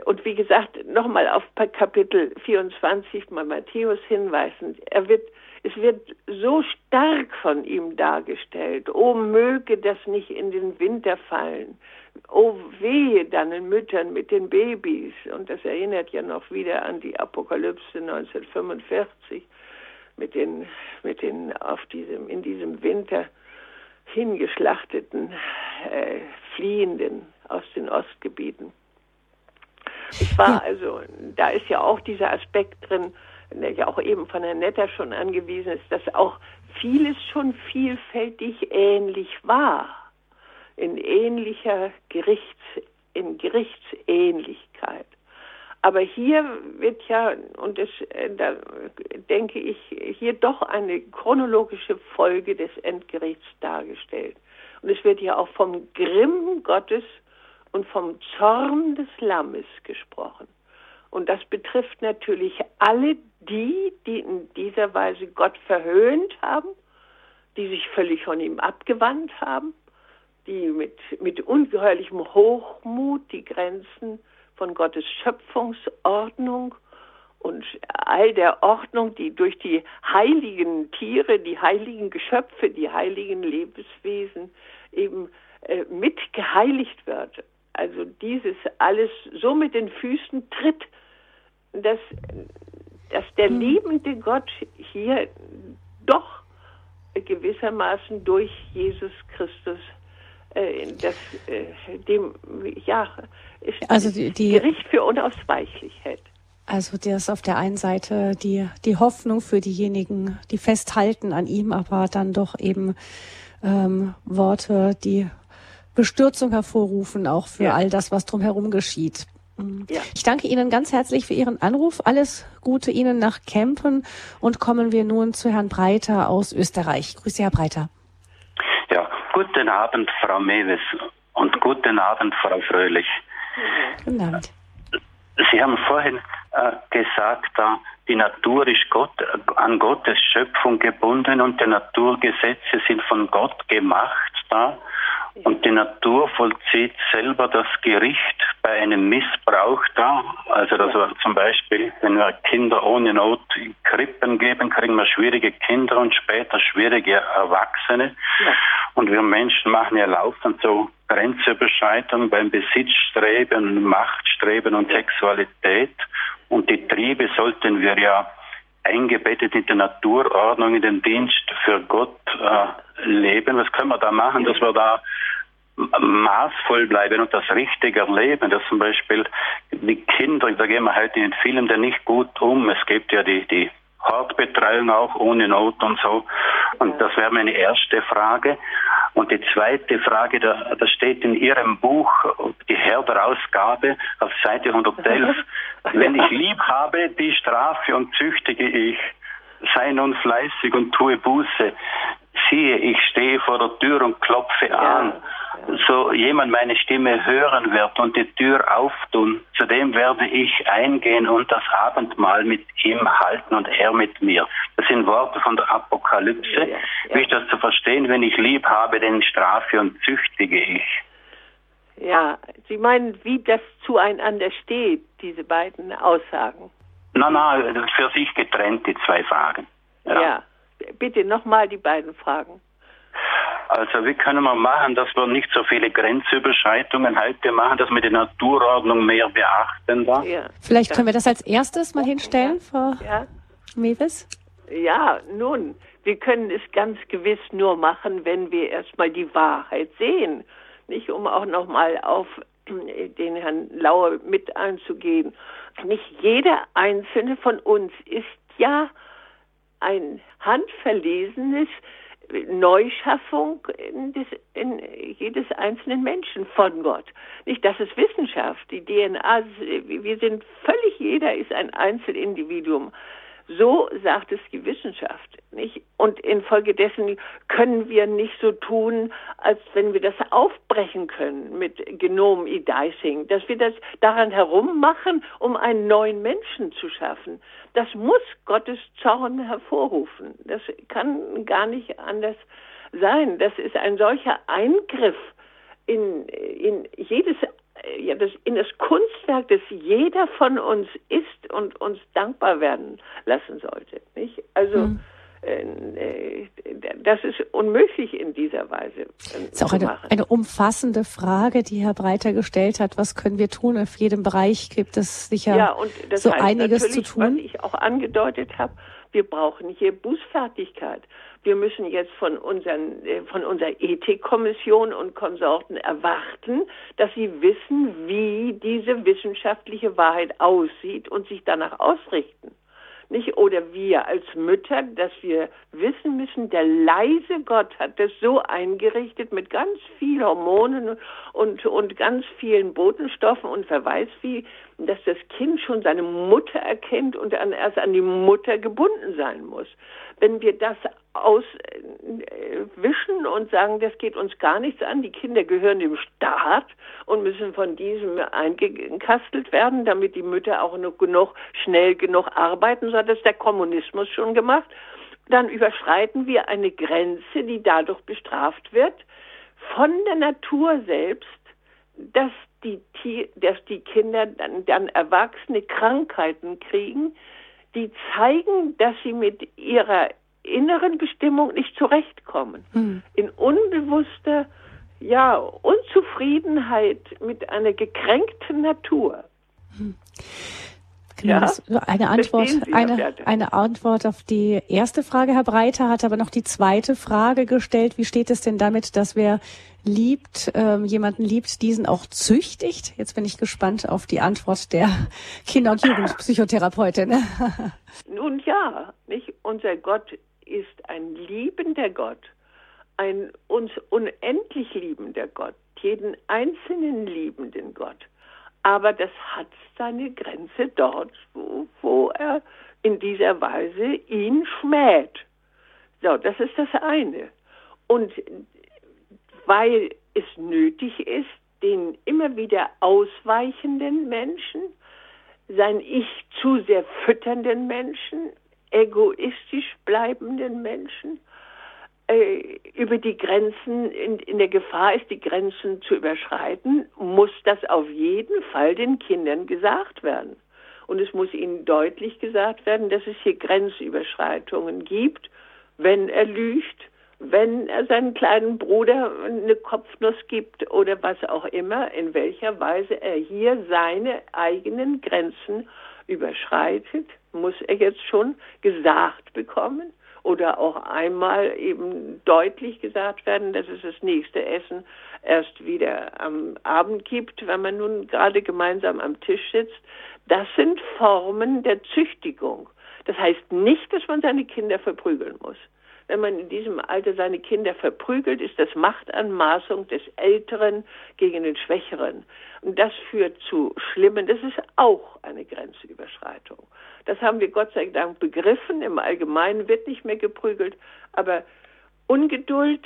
und wie gesagt, nochmal auf Kapitel 24 mal Matthäus hinweisend, er wird es wird so stark von ihm dargestellt. Oh, möge das nicht in den Winter fallen. Oh, wehe deinen Müttern mit den Babys. Und das erinnert ja noch wieder an die Apokalypse 1945 mit den, mit den auf diesem, in diesem Winter hingeschlachteten äh, Fliehenden aus den Ostgebieten. Ich war also, da ist ja auch dieser Aspekt drin, der ja auch eben von Herrn Netter schon angewiesen ist, dass auch vieles schon vielfältig ähnlich war, in ähnlicher Gerichts, in Gerichtsähnlichkeit. Aber hier wird ja, und das, äh, da denke ich, hier doch eine chronologische Folge des Endgerichts dargestellt. Und es wird ja auch vom Grimm Gottes und vom Zorn des Lammes gesprochen. Und das betrifft natürlich alle die, die in dieser Weise Gott verhöhnt haben, die sich völlig von ihm abgewandt haben, die mit, mit ungeheuerlichem Hochmut die Grenzen von Gottes Schöpfungsordnung und all der Ordnung, die durch die heiligen Tiere, die heiligen Geschöpfe, die heiligen Lebenswesen eben äh, mit geheiligt wird. Also dieses alles so mit den Füßen tritt dass, dass der hm. liebende Gott hier doch gewissermaßen durch Jesus Christus äh, das äh, dem ja also die, die, Gericht für unausweichlich hält. Also das auf der einen Seite die die Hoffnung für diejenigen, die festhalten an ihm, aber dann doch eben ähm, Worte, die Bestürzung hervorrufen, auch für ja. all das, was drumherum geschieht. Ja. Ich danke Ihnen ganz herzlich für Ihren Anruf. Alles Gute Ihnen nach Kempen und kommen wir nun zu Herrn Breiter aus Österreich. Grüße, Herr Breiter. Ja, guten Abend, Frau Mewes und guten Abend, Frau Fröhlich. Guten Abend. Sie haben vorhin äh, gesagt, äh, die Natur ist Gott, an Gottes Schöpfung gebunden und die Naturgesetze sind von Gott gemacht. Da. Und die Natur vollzieht selber das Gericht bei einem Missbrauch da. Also das war zum Beispiel, wenn wir Kinder ohne Not in Krippen geben, kriegen wir schwierige Kinder und später schwierige Erwachsene. Ja. Und wir Menschen machen ja laufend so Grenzüberschreitungen beim Besitzstreben, Machtstreben und Sexualität. Und die Triebe sollten wir ja eingebettet in die Naturordnung, in den Dienst für Gott äh, leben. Was können wir da machen, dass wir da maßvoll bleiben und das richtig erleben, dass zum Beispiel die Kinder, da gehen wir halt in den Film der nicht gut um. Es gibt ja die, die Hortbetreuung auch ohne Not und so. Und das wäre meine erste Frage. Und die zweite Frage, da, da steht in Ihrem Buch, die Herder-Ausgabe auf Seite 111, wenn ich lieb habe, die strafe und züchtige ich. Sei nun fleißig und tue Buße. Siehe, ich stehe vor der Tür und klopfe ja. an so jemand meine Stimme hören wird und die Tür auftun, zu dem werde ich eingehen und das Abendmahl mit ihm halten und er mit mir. Das sind Worte von der Apokalypse. Ja, ja. Wie ist das zu verstehen? Wenn ich lieb habe, den strafe und züchtige ich. Ja, Sie meinen, wie das zueinander steht, diese beiden Aussagen? Nein, nein, für sich getrennt, die zwei Fragen. Ja, ja. bitte nochmal die beiden Fragen. Also wie können wir machen, dass wir nicht so viele Grenzüberschreitungen heute machen, dass wir die Naturordnung mehr beachten da? Ja. Vielleicht können wir das als erstes mal hinstellen, Frau ja. Mewes? Ja, nun, wir können es ganz gewiss nur machen, wenn wir erstmal die Wahrheit sehen. Nicht um auch nochmal auf den Herrn Lauer mit einzugehen. Nicht jeder einzelne von uns ist ja ein handverlesenes Neuschaffung in, des, in jedes einzelnen Menschen von Gott. Nicht, das ist Wissenschaft, die DNA, wir sind völlig, jeder ist ein Einzelindividuum. So sagt es die Wissenschaft, nicht? Und infolgedessen können wir nicht so tun, als wenn wir das aufbrechen können mit Genom E-Dicing, dass wir das daran herummachen, um einen neuen Menschen zu schaffen. Das muss Gottes Zorn hervorrufen. Das kann gar nicht anders sein. Das ist ein solcher Eingriff in, in jedes ja, das, in das Kunstwerk, das jeder von uns ist und uns dankbar werden lassen sollte. Nicht? Also hm. äh, das ist unmöglich in dieser Weise. Äh, das ist auch eine, eine, umfassende Frage, die Herr Breiter gestellt hat. Was können wir tun? Auf jedem Bereich gibt es sicher ja, so einiges zu tun. Was ich auch angedeutet habe, wir brauchen hier Bußfertigkeit. Wir müssen jetzt von, unseren, äh, von unserer Ethikkommission und Konsorten erwarten, dass sie wissen, wie diese wissenschaftliche Wahrheit aussieht und sich danach ausrichten nicht? Oder wir als Mütter, dass wir wissen müssen, der leise Gott hat das so eingerichtet mit ganz viel Hormonen und, und ganz vielen Botenstoffen und wer weiß wie, dass das Kind schon seine Mutter erkennt und dann erst an die Mutter gebunden sein muss. Wenn wir das auswischen und sagen, das geht uns gar nichts an, die Kinder gehören dem Staat und müssen von diesem eingekastelt werden, damit die Mütter auch noch genug, schnell genug arbeiten, so hat das der Kommunismus schon gemacht, dann überschreiten wir eine Grenze, die dadurch bestraft wird, von der Natur selbst, dass die, dass die Kinder dann, dann erwachsene Krankheiten kriegen, die zeigen, dass sie mit ihrer inneren Bestimmung nicht zurechtkommen. Hm. In unbewusster ja, Unzufriedenheit mit einer gekränkten Natur. Hm. Genau, ja, eine Antwort, eine, eine Antwort auf die erste Frage, Herr Breiter, hat aber noch die zweite Frage gestellt. Wie steht es denn damit, dass wer liebt, ähm, jemanden liebt, diesen auch züchtigt? Jetzt bin ich gespannt auf die Antwort der Kinder- und Jugendpsychotherapeutin. Nun ja, nicht? Unser Gott ist ein liebender Gott, ein uns unendlich liebender Gott, jeden einzelnen liebenden Gott. Aber das hat seine Grenze dort, wo, wo er in dieser Weise ihn schmäht. So, das ist das eine. Und weil es nötig ist, den immer wieder ausweichenden Menschen, sein Ich zu sehr fütternden Menschen egoistisch bleibenden Menschen äh, über die Grenzen, in, in der Gefahr ist, die Grenzen zu überschreiten, muss das auf jeden Fall den Kindern gesagt werden. Und es muss ihnen deutlich gesagt werden, dass es hier Grenzüberschreitungen gibt, wenn er lügt, wenn er seinen kleinen Bruder eine Kopfnuss gibt oder was auch immer, in welcher Weise er hier seine eigenen Grenzen überschreitet, muss er jetzt schon gesagt bekommen oder auch einmal eben deutlich gesagt werden, dass es das nächste Essen erst wieder am Abend gibt, wenn man nun gerade gemeinsam am Tisch sitzt. Das sind Formen der Züchtigung. Das heißt nicht, dass man seine Kinder verprügeln muss. Wenn man in diesem Alter seine Kinder verprügelt, ist das Machtanmaßung des Älteren gegen den Schwächeren. Und das führt zu Schlimmen. Das ist auch eine Grenzüberschreitung. Das haben wir Gott sei Dank begriffen. Im Allgemeinen wird nicht mehr geprügelt, aber Ungeduld,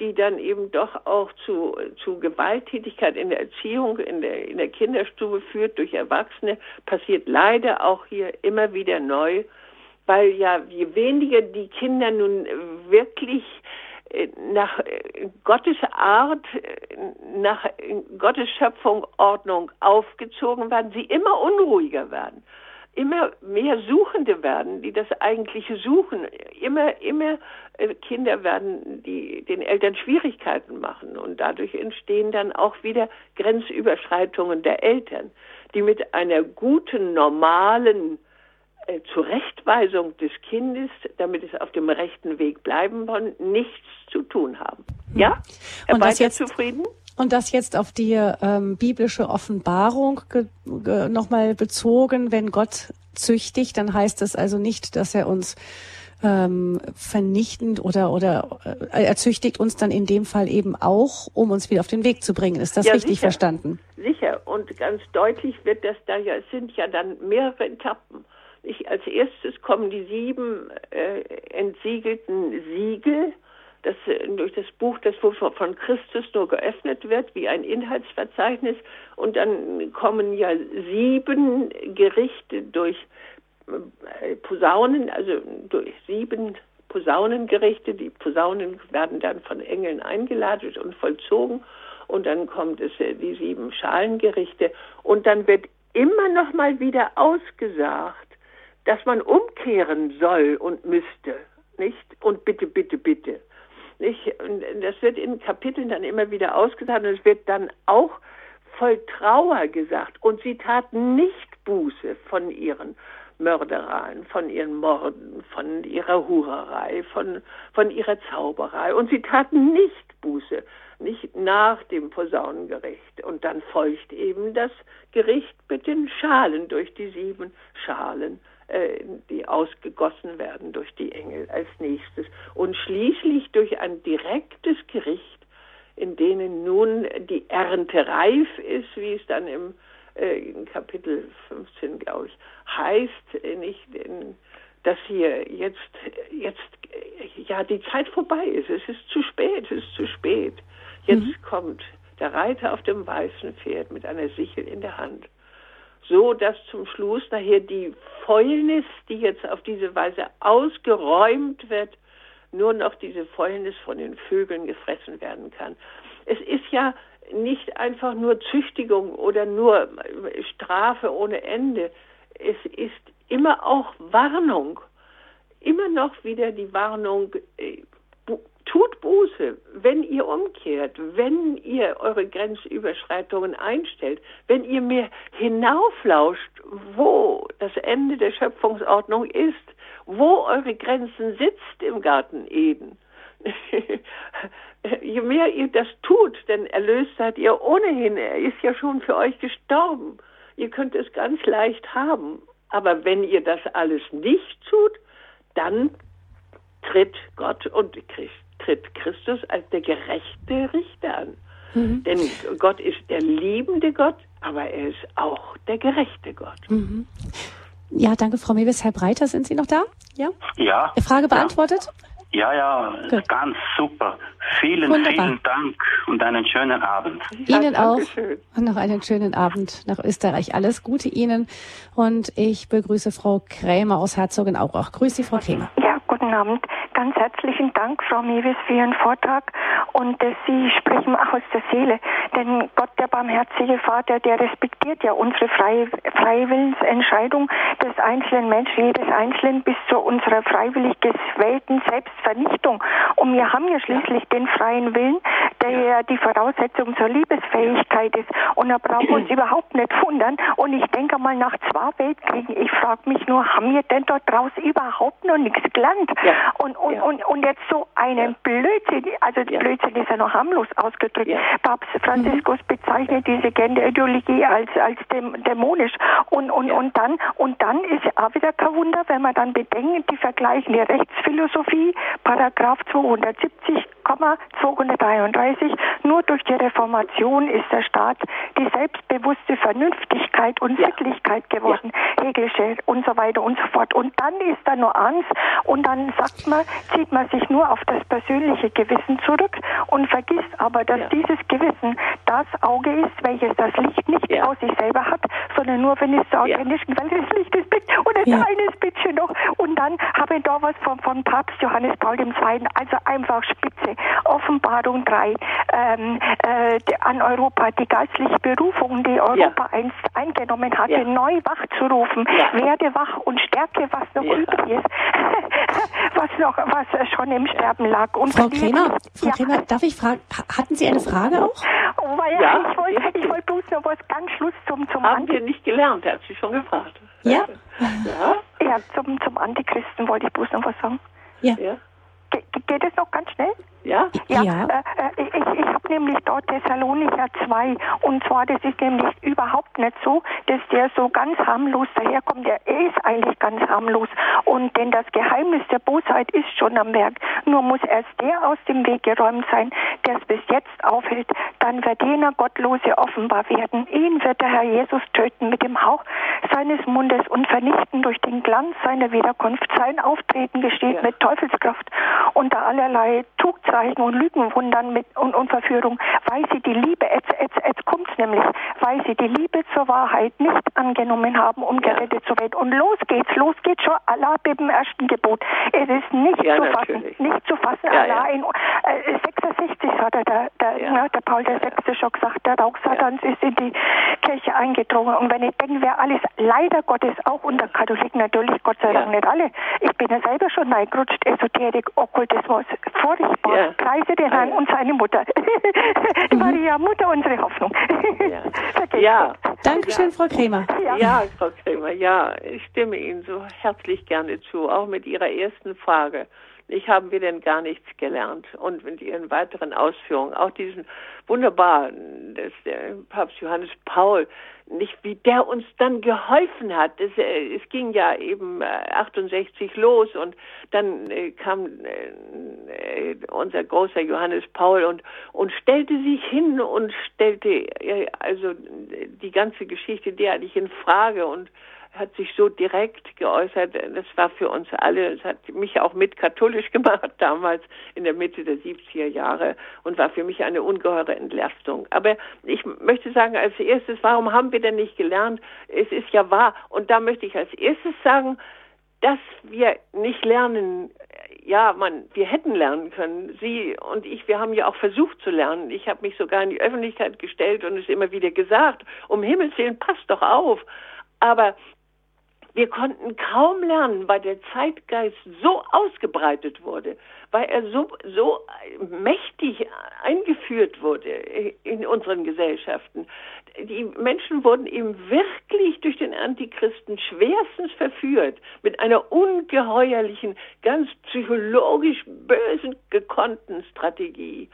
die dann eben doch auch zu, zu Gewalttätigkeit in der Erziehung, in der, in der Kinderstube führt durch Erwachsene, passiert leider auch hier immer wieder neu, weil ja je weniger die Kinder nun wirklich äh, nach äh, Gottes Art, äh, nach Gottes Schöpfung, Ordnung aufgezogen werden, sie immer unruhiger werden immer mehr Suchende werden, die das eigentliche suchen. Immer, immer Kinder werden, die den Eltern Schwierigkeiten machen. Und dadurch entstehen dann auch wieder Grenzüberschreitungen der Eltern, die mit einer guten, normalen äh, Zurechtweisung des Kindes, damit es auf dem rechten Weg bleiben kann, nichts zu tun haben. Ja? Herr Und das jetzt zufrieden? Und das jetzt auf die ähm, biblische Offenbarung nochmal bezogen, wenn Gott züchtigt, dann heißt das also nicht, dass er uns ähm, vernichtend oder oder äh, er züchtigt uns dann in dem Fall eben auch, um uns wieder auf den Weg zu bringen. Ist das ja, richtig sicher. verstanden? Sicher und ganz deutlich wird das da ja, es sind ja dann mehrere Etappen. Ich, als erstes kommen die sieben äh, entsiegelten Siegel das, äh, durch das Buch, das von Christus nur geöffnet wird, wie ein Inhaltsverzeichnis. Und dann kommen ja sieben Gerichte durch äh, Posaunen, also durch sieben Posaunengerichte. Die Posaunen werden dann von Engeln eingeladen und vollzogen. Und dann kommt es äh, die sieben Schalengerichte. Und dann wird immer noch mal wieder ausgesagt, dass man umkehren soll und müsste, nicht? Und bitte, bitte, bitte. Nicht? Und das wird in Kapiteln dann immer wieder ausgesagt und es wird dann auch voll Trauer gesagt. Und sie taten nicht Buße von ihren Mördereien, von ihren Morden, von ihrer Hurerei, von, von ihrer Zauberei. Und sie taten nicht Buße, nicht nach dem Posaunengericht. Und dann folgt eben das Gericht mit den Schalen durch die sieben Schalen die ausgegossen werden durch die Engel als nächstes. Und schließlich durch ein direktes Gericht, in denen nun die Ernte reif ist, wie es dann im äh, in Kapitel 15, glaube ich, heißt, äh, nicht, in, dass hier jetzt, jetzt, ja, die Zeit vorbei ist. Es ist zu spät, es ist zu spät. Jetzt mhm. kommt der Reiter auf dem weißen Pferd mit einer Sichel in der Hand so dass zum Schluss nachher die Fäulnis, die jetzt auf diese Weise ausgeräumt wird, nur noch diese Fäulnis von den Vögeln gefressen werden kann. Es ist ja nicht einfach nur Züchtigung oder nur Strafe ohne Ende. Es ist immer auch Warnung. Immer noch wieder die Warnung, äh, tut Buße, wenn ihr umkehrt, wenn ihr eure Grenzüberschreitungen einstellt, wenn ihr mir hinauflauscht, wo das Ende der Schöpfungsordnung ist, wo eure Grenzen sitzt im Garten Eden. Je mehr ihr das tut, denn erlöst seid ihr ohnehin, er ist ja schon für euch gestorben. Ihr könnt es ganz leicht haben. Aber wenn ihr das alles nicht tut, dann tritt Gott und Christ tritt Christus als der gerechte Richter an. Mhm. Denn Gott ist der liebende Gott, aber er ist auch der gerechte Gott. Mhm. Ja, danke, Frau Mewes. Herr Breiter, sind Sie noch da? Ja. Ja. Frage beantwortet? Ja, ja, Gut. ganz super. Vielen, Wunderbar. vielen Dank und einen schönen Abend. Ihnen ja, auch. Und noch einen schönen Abend nach Österreich. Alles Gute Ihnen. Und ich begrüße Frau Krämer aus Herzogenaurach. Grüße Sie, Frau Krämer. Ja, guten Abend. Ganz herzlichen Dank, Frau Mewis, für Ihren Vortrag und äh, Sie sprechen aus der Seele. Denn Gott, der barmherzige Vater, der respektiert ja unsere freie Freiwillensentscheidung des einzelnen Menschen, jedes Einzelnen bis zu unserer freiwillig gewählten Selbstvernichtung. Und wir haben ja schließlich den freien Willen, der ja die Voraussetzung zur Liebesfähigkeit ist. Und da brauchen wir uns überhaupt nicht wundern. Und ich denke mal, nach zwei Weltkriegen, ich frage mich nur, haben wir denn dort draußen überhaupt noch nichts gelernt? Ja. Und, und, ja. und, und jetzt so einen Blödsinn, also ja. Blödsinn ist ja noch harmlos ausgedrückt. Papst Franziskus mhm. bezeichnet diese Genderideologie als, als dämonisch. Und, und, und dann, und dann ist auch wieder kein Wunder, wenn man dann bedenkt, die vergleichende Rechtsphilosophie, Paragraph 270,233, nur durch die Reformation ist der Staat die selbstbewusste Vernünftigkeit und ja. Sittlichkeit geworden, ja. Hegelische und so weiter und so fort. Und dann ist da nur eins und dann sagt man, zieht man sich nur auf das persönliche Gewissen zurück und vergisst aber, dass ja. dieses Gewissen das Auge ist, welches das Licht nicht ja. aus sich selber hat, sondern nur, wenn es zur authentischen Welt des Lichtes blickt. Und ein ja. kleines bisschen noch. Und dann habe ich da was von, von Papst Johannes Paul II. Also einfach spitze. Offenbarung 3. Ähm, äh, an Europa die geistliche Berufung, die Europa einst eingenommen hatte, neu wach zu rufen. Werde wach und stärke, was noch übrig ist. was noch, was schon im Sterben lag. Und Frau Kremer, Frau Kremer, darf ich fragen, hatten Sie eine Frage auch? Oh, weil ja, ich wollte ich wollt bloß noch was ganz Schluss zum, zum Haben wir nicht gelernt, er hat sie schon gefragt. Ja? Ja, ja zum, zum Antichristen wollte ich bloß noch was sagen. Ja. ja. Ge geht es noch ganz schnell? Ja? Ja, ja. Äh, äh ich, ich habe nämlich dort Thessalonicher 2 und zwar, das ist nämlich überhaupt nicht so, dass der so ganz harmlos daherkommt. Der ist eigentlich ganz harmlos und denn das Geheimnis der Bosheit ist schon am Werk. Nur muss erst der aus dem Weg geräumt sein, der es bis jetzt aufhält. Dann wird jener Gottlose offenbar werden. Ihn wird der Herr Jesus töten mit dem Hauch seines Mundes und vernichten durch den Glanz seiner Wiederkunft. Sein Auftreten gesteht ja. mit Teufelskraft unter allerlei Tugzeit Zeichen und Lügenwundern mit, und, und Verführung, weil sie die Liebe, jetzt, jetzt, jetzt kommt es nämlich, weil sie die Liebe zur Wahrheit nicht angenommen haben, um gerettet zu werden. Und los geht's, los geht's schon, Allah beim ersten Gebot. Es ist nicht ja, zu fassen, nicht zu fassen, ja, Allah in äh, 66 hat er, der, der, ja. ne, der Paul der Sechste schon gesagt, der Rauch Satans ist in die Kirche eingedrungen. Und wenn ich denke, wer alles, leider Gottes, auch unter Katholiken natürlich, Gott sei Dank nicht alle, ich bin ja selber schon reingerutscht, Esoterik, Okkultismus, furchtbar. Ja. Preise den Herrn und seine Mutter. Die Maria, Mutter, unsere Hoffnung. Ja. ja. Dankeschön, Frau Krämer. Ja. ja, Frau Krämer, ja, ich stimme Ihnen so herzlich gerne zu, auch mit Ihrer ersten Frage. Ich haben wir denn gar nichts gelernt. Und mit Ihren weiteren Ausführungen, auch diesen wunderbar, dass der Papst Johannes Paul, nicht wie der uns dann geholfen hat. Das, äh, es ging ja eben äh, 68 los und dann äh, kam äh, äh, unser großer Johannes Paul und, und stellte sich hin und stellte äh, also die ganze Geschichte derartig in Frage und hat sich so direkt geäußert. Das war für uns alle, das hat mich auch mit katholisch gemacht damals in der Mitte der 70er Jahre und war für mich eine ungeheure Entlastung. Aber ich möchte sagen, als erstes, warum haben wir denn nicht gelernt? Es ist ja wahr. Und da möchte ich als erstes sagen, dass wir nicht lernen, ja, man, wir hätten lernen können. Sie und ich, wir haben ja auch versucht zu lernen. Ich habe mich sogar in die Öffentlichkeit gestellt und es immer wieder gesagt, um Himmels Willen, passt doch auf. Aber wir konnten kaum lernen, weil der Zeitgeist so ausgebreitet wurde, weil er so, so mächtig eingeführt wurde in unseren Gesellschaften. Die Menschen wurden eben wirklich durch den Antichristen schwerstens verführt mit einer ungeheuerlichen, ganz psychologisch bösen, gekonnten Strategie.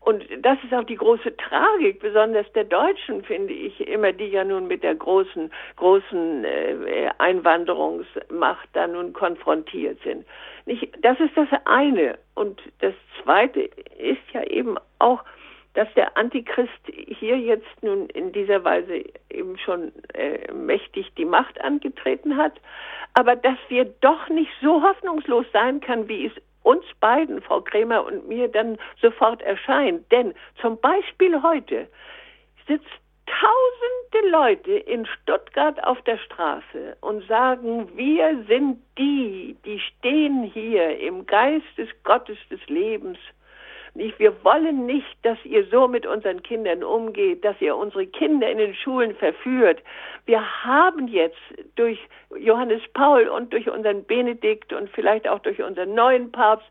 Und das ist auch die große Tragik, besonders der Deutschen, finde ich, immer die ja nun mit der großen, großen äh, Einwanderungsmacht da nun konfrontiert sind. Nicht, das ist das eine. Und das zweite ist ja eben auch, dass der Antichrist hier jetzt nun in dieser Weise eben schon äh, mächtig die Macht angetreten hat, aber dass wir doch nicht so hoffnungslos sein kann, wie es uns beiden, Frau Krämer und mir, dann sofort erscheint. Denn zum Beispiel heute sitzt tausende Leute in Stuttgart auf der Straße und sagen, wir sind die, die stehen hier im Geist des Gottes des Lebens nicht, wir wollen nicht, dass ihr so mit unseren Kindern umgeht, dass ihr unsere Kinder in den Schulen verführt. Wir haben jetzt durch Johannes Paul und durch unseren Benedikt und vielleicht auch durch unseren neuen Papst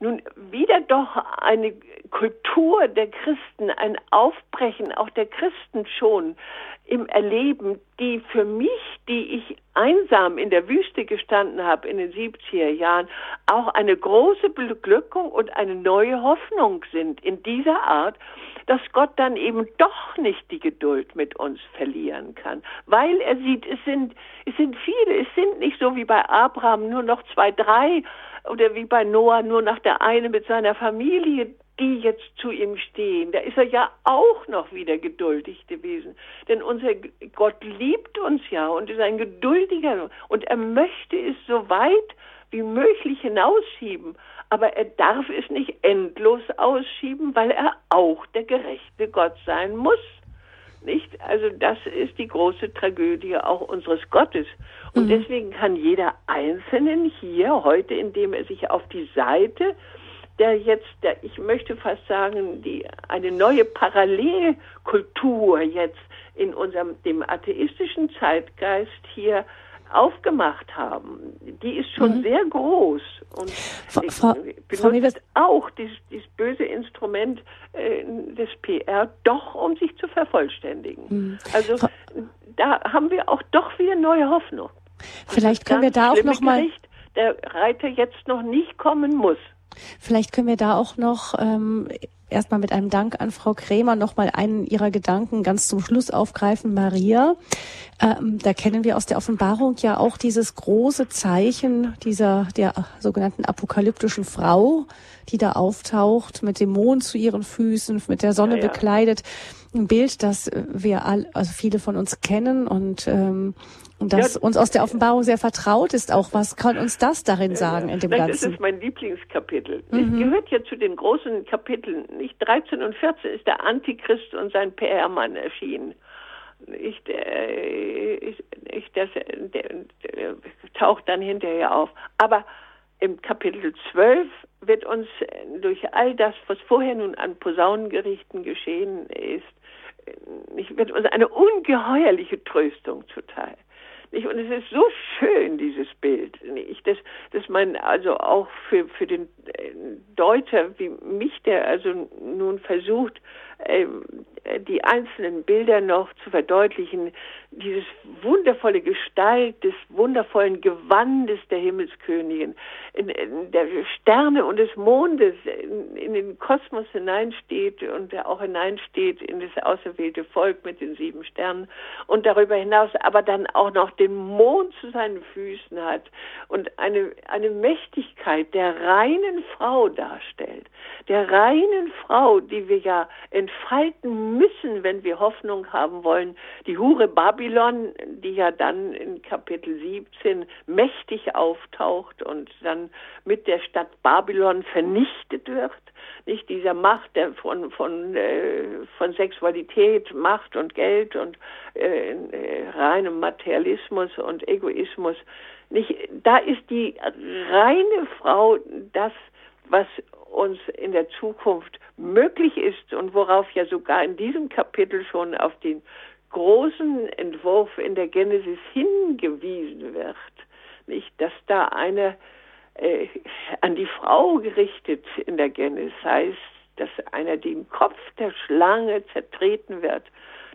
nun wieder doch eine Kultur der Christen, ein Aufbrechen auch der Christen schon im Erleben, die für mich, die ich einsam in der Wüste gestanden habe in den 70er Jahren, auch eine große Beglückung und eine neue Hoffnung sind in dieser Art, dass Gott dann eben doch nicht die Geduld mit uns verlieren kann, weil er sieht, es sind, es sind viele, es sind nicht so wie bei Abraham nur noch zwei, drei oder wie bei Noah nur noch der eine mit seiner Familie, die jetzt zu ihm stehen. Da ist er ja auch noch wieder geduldig gewesen. Denn unser Gott liebt uns ja und ist ein geduldiger und er möchte es so weit wie möglich hinausschieben aber er darf es nicht endlos ausschieben, weil er auch der gerechte Gott sein muss. Nicht? Also das ist die große Tragödie auch unseres Gottes. Und mhm. deswegen kann jeder Einzelnen hier heute, indem er sich auf die Seite der jetzt, der, ich möchte fast sagen, die eine neue Parallelkultur jetzt in unserem dem atheistischen Zeitgeist hier aufgemacht haben, die ist schon mhm. sehr groß und Frau, benutzt auch dieses, dieses, böse Instrument äh, des PR doch, um sich zu vervollständigen. Mhm. Also Frau, da haben wir auch doch wieder neue Hoffnung. Vielleicht können wir da auch noch mal Gericht, der Reiter jetzt noch nicht kommen muss. Vielleicht können wir da auch noch ähm, erstmal mit einem Dank an Frau Krämer nochmal einen ihrer Gedanken ganz zum Schluss aufgreifen. Maria, ähm, da kennen wir aus der Offenbarung ja auch dieses große Zeichen dieser, der sogenannten apokalyptischen Frau, die da auftaucht, mit dem Mond zu ihren Füßen, mit der Sonne ja, ja. bekleidet. Ein Bild, das wir all, also viele von uns kennen und ähm, und das ja, uns aus der Offenbarung sehr vertraut ist auch. Was kann uns das darin sagen in dem Ganzen? Das ist mein Lieblingskapitel. Mhm. Es gehört ja zu den großen Kapiteln. Nicht 13 und 14 ist der Antichrist und sein PR-Mann erschienen. Ich, der, ich, ich, das, der, der taucht dann hinterher auf. Aber im Kapitel 12 wird uns durch all das, was vorher nun an Posaunengerichten geschehen ist, wird uns eine ungeheuerliche Tröstung zuteil. Nicht? Und es ist so schön, dieses Bild. Nicht? Das, dass man also auch für, für den äh, Deuter wie mich, der also nun versucht, die einzelnen Bilder noch zu verdeutlichen, dieses wundervolle Gestalt des wundervollen Gewandes der Himmelskönigin, in, in der Sterne und des Mondes in, in, den Kosmos hineinsteht und auch hineinsteht in das auserwählte Volk mit den sieben Sternen und darüber hinaus aber dann auch noch den Mond zu seinen Füßen hat und eine, eine Mächtigkeit der reinen Frau darstellt, der reinen Frau, die wir ja entfalten müssen, wenn wir Hoffnung haben wollen, die Hure Babylon, die ja dann in Kapitel 17 mächtig auftaucht und dann mit der Stadt Babylon vernichtet wird, nicht dieser Macht der von von äh, von Sexualität, Macht und Geld und äh, äh, reinem Materialismus und Egoismus. Nicht da ist die reine Frau das was uns in der Zukunft möglich ist und worauf ja sogar in diesem Kapitel schon auf den großen Entwurf in der Genesis hingewiesen wird, nicht, dass da eine äh, an die Frau gerichtet in der Genesis heißt, dass einer den Kopf der Schlange zertreten wird.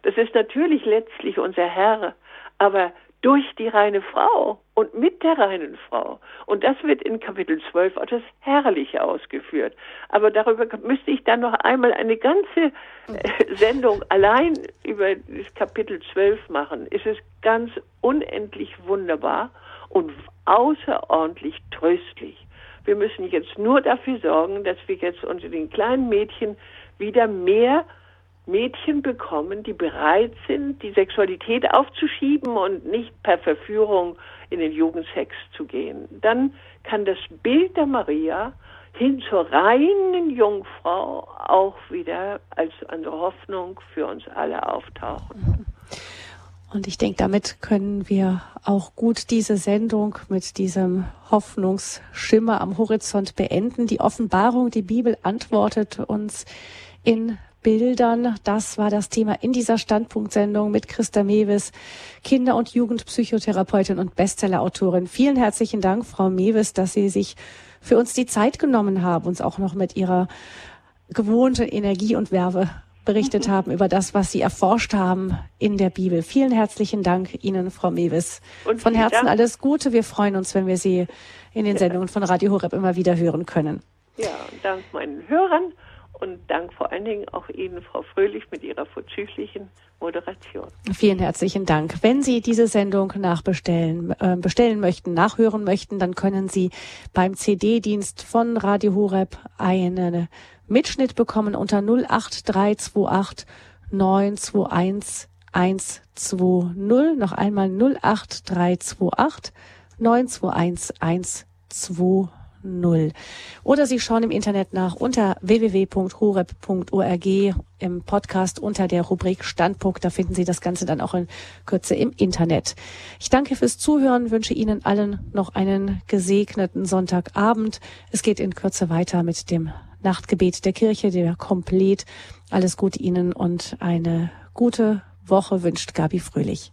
Das ist natürlich letztlich unser Herr, aber durch die reine Frau und mit der reinen Frau. Und das wird in Kapitel 12 auch das Herrliche ausgeführt. Aber darüber müsste ich dann noch einmal eine ganze äh, Sendung allein über das Kapitel 12 machen. Es ist ganz unendlich wunderbar und außerordentlich tröstlich. Wir müssen jetzt nur dafür sorgen, dass wir jetzt unter den kleinen Mädchen wieder mehr Mädchen bekommen, die bereit sind, die Sexualität aufzuschieben und nicht per Verführung in den Jugendsex zu gehen. Dann kann das Bild der Maria hin zur reinen Jungfrau auch wieder als eine Hoffnung für uns alle auftauchen. Und ich denke, damit können wir auch gut diese Sendung mit diesem Hoffnungsschimmer am Horizont beenden. Die Offenbarung, die Bibel antwortet uns in Bildern. Das war das Thema in dieser Standpunktsendung mit Christa Mewes, Kinder- und Jugendpsychotherapeutin und Bestsellerautorin. Vielen herzlichen Dank, Frau Mewes, dass Sie sich für uns die Zeit genommen haben, uns auch noch mit ihrer gewohnten Energie und Werbe berichtet haben über das, was Sie erforscht haben in der Bibel. Vielen herzlichen Dank Ihnen, Frau Mewis. Und von Herzen Dank. alles Gute. Wir freuen uns, wenn wir Sie in den Sendungen von Radio Horeb immer wieder hören können. Ja, und dank meinen Hörern und dank vor allen Dingen auch Ihnen, Frau Fröhlich, mit Ihrer vorzüglichen Moderation. Vielen herzlichen Dank. Wenn Sie diese Sendung nachbestellen, äh, bestellen möchten, nachhören möchten, dann können Sie beim CD-Dienst von Radio Horeb eine Mitschnitt bekommen unter 08328 921 120. Noch einmal 08328 921 120. Oder Sie schauen im Internet nach unter www.horeb.org im Podcast unter der Rubrik Standpunkt. Da finden Sie das Ganze dann auch in Kürze im Internet. Ich danke fürs Zuhören, wünsche Ihnen allen noch einen gesegneten Sonntagabend. Es geht in Kürze weiter mit dem Nachtgebet der Kirche, der komplett. Alles Gute Ihnen und eine gute Woche wünscht Gabi Fröhlich.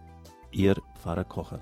Ihr Pfarrer Kocher.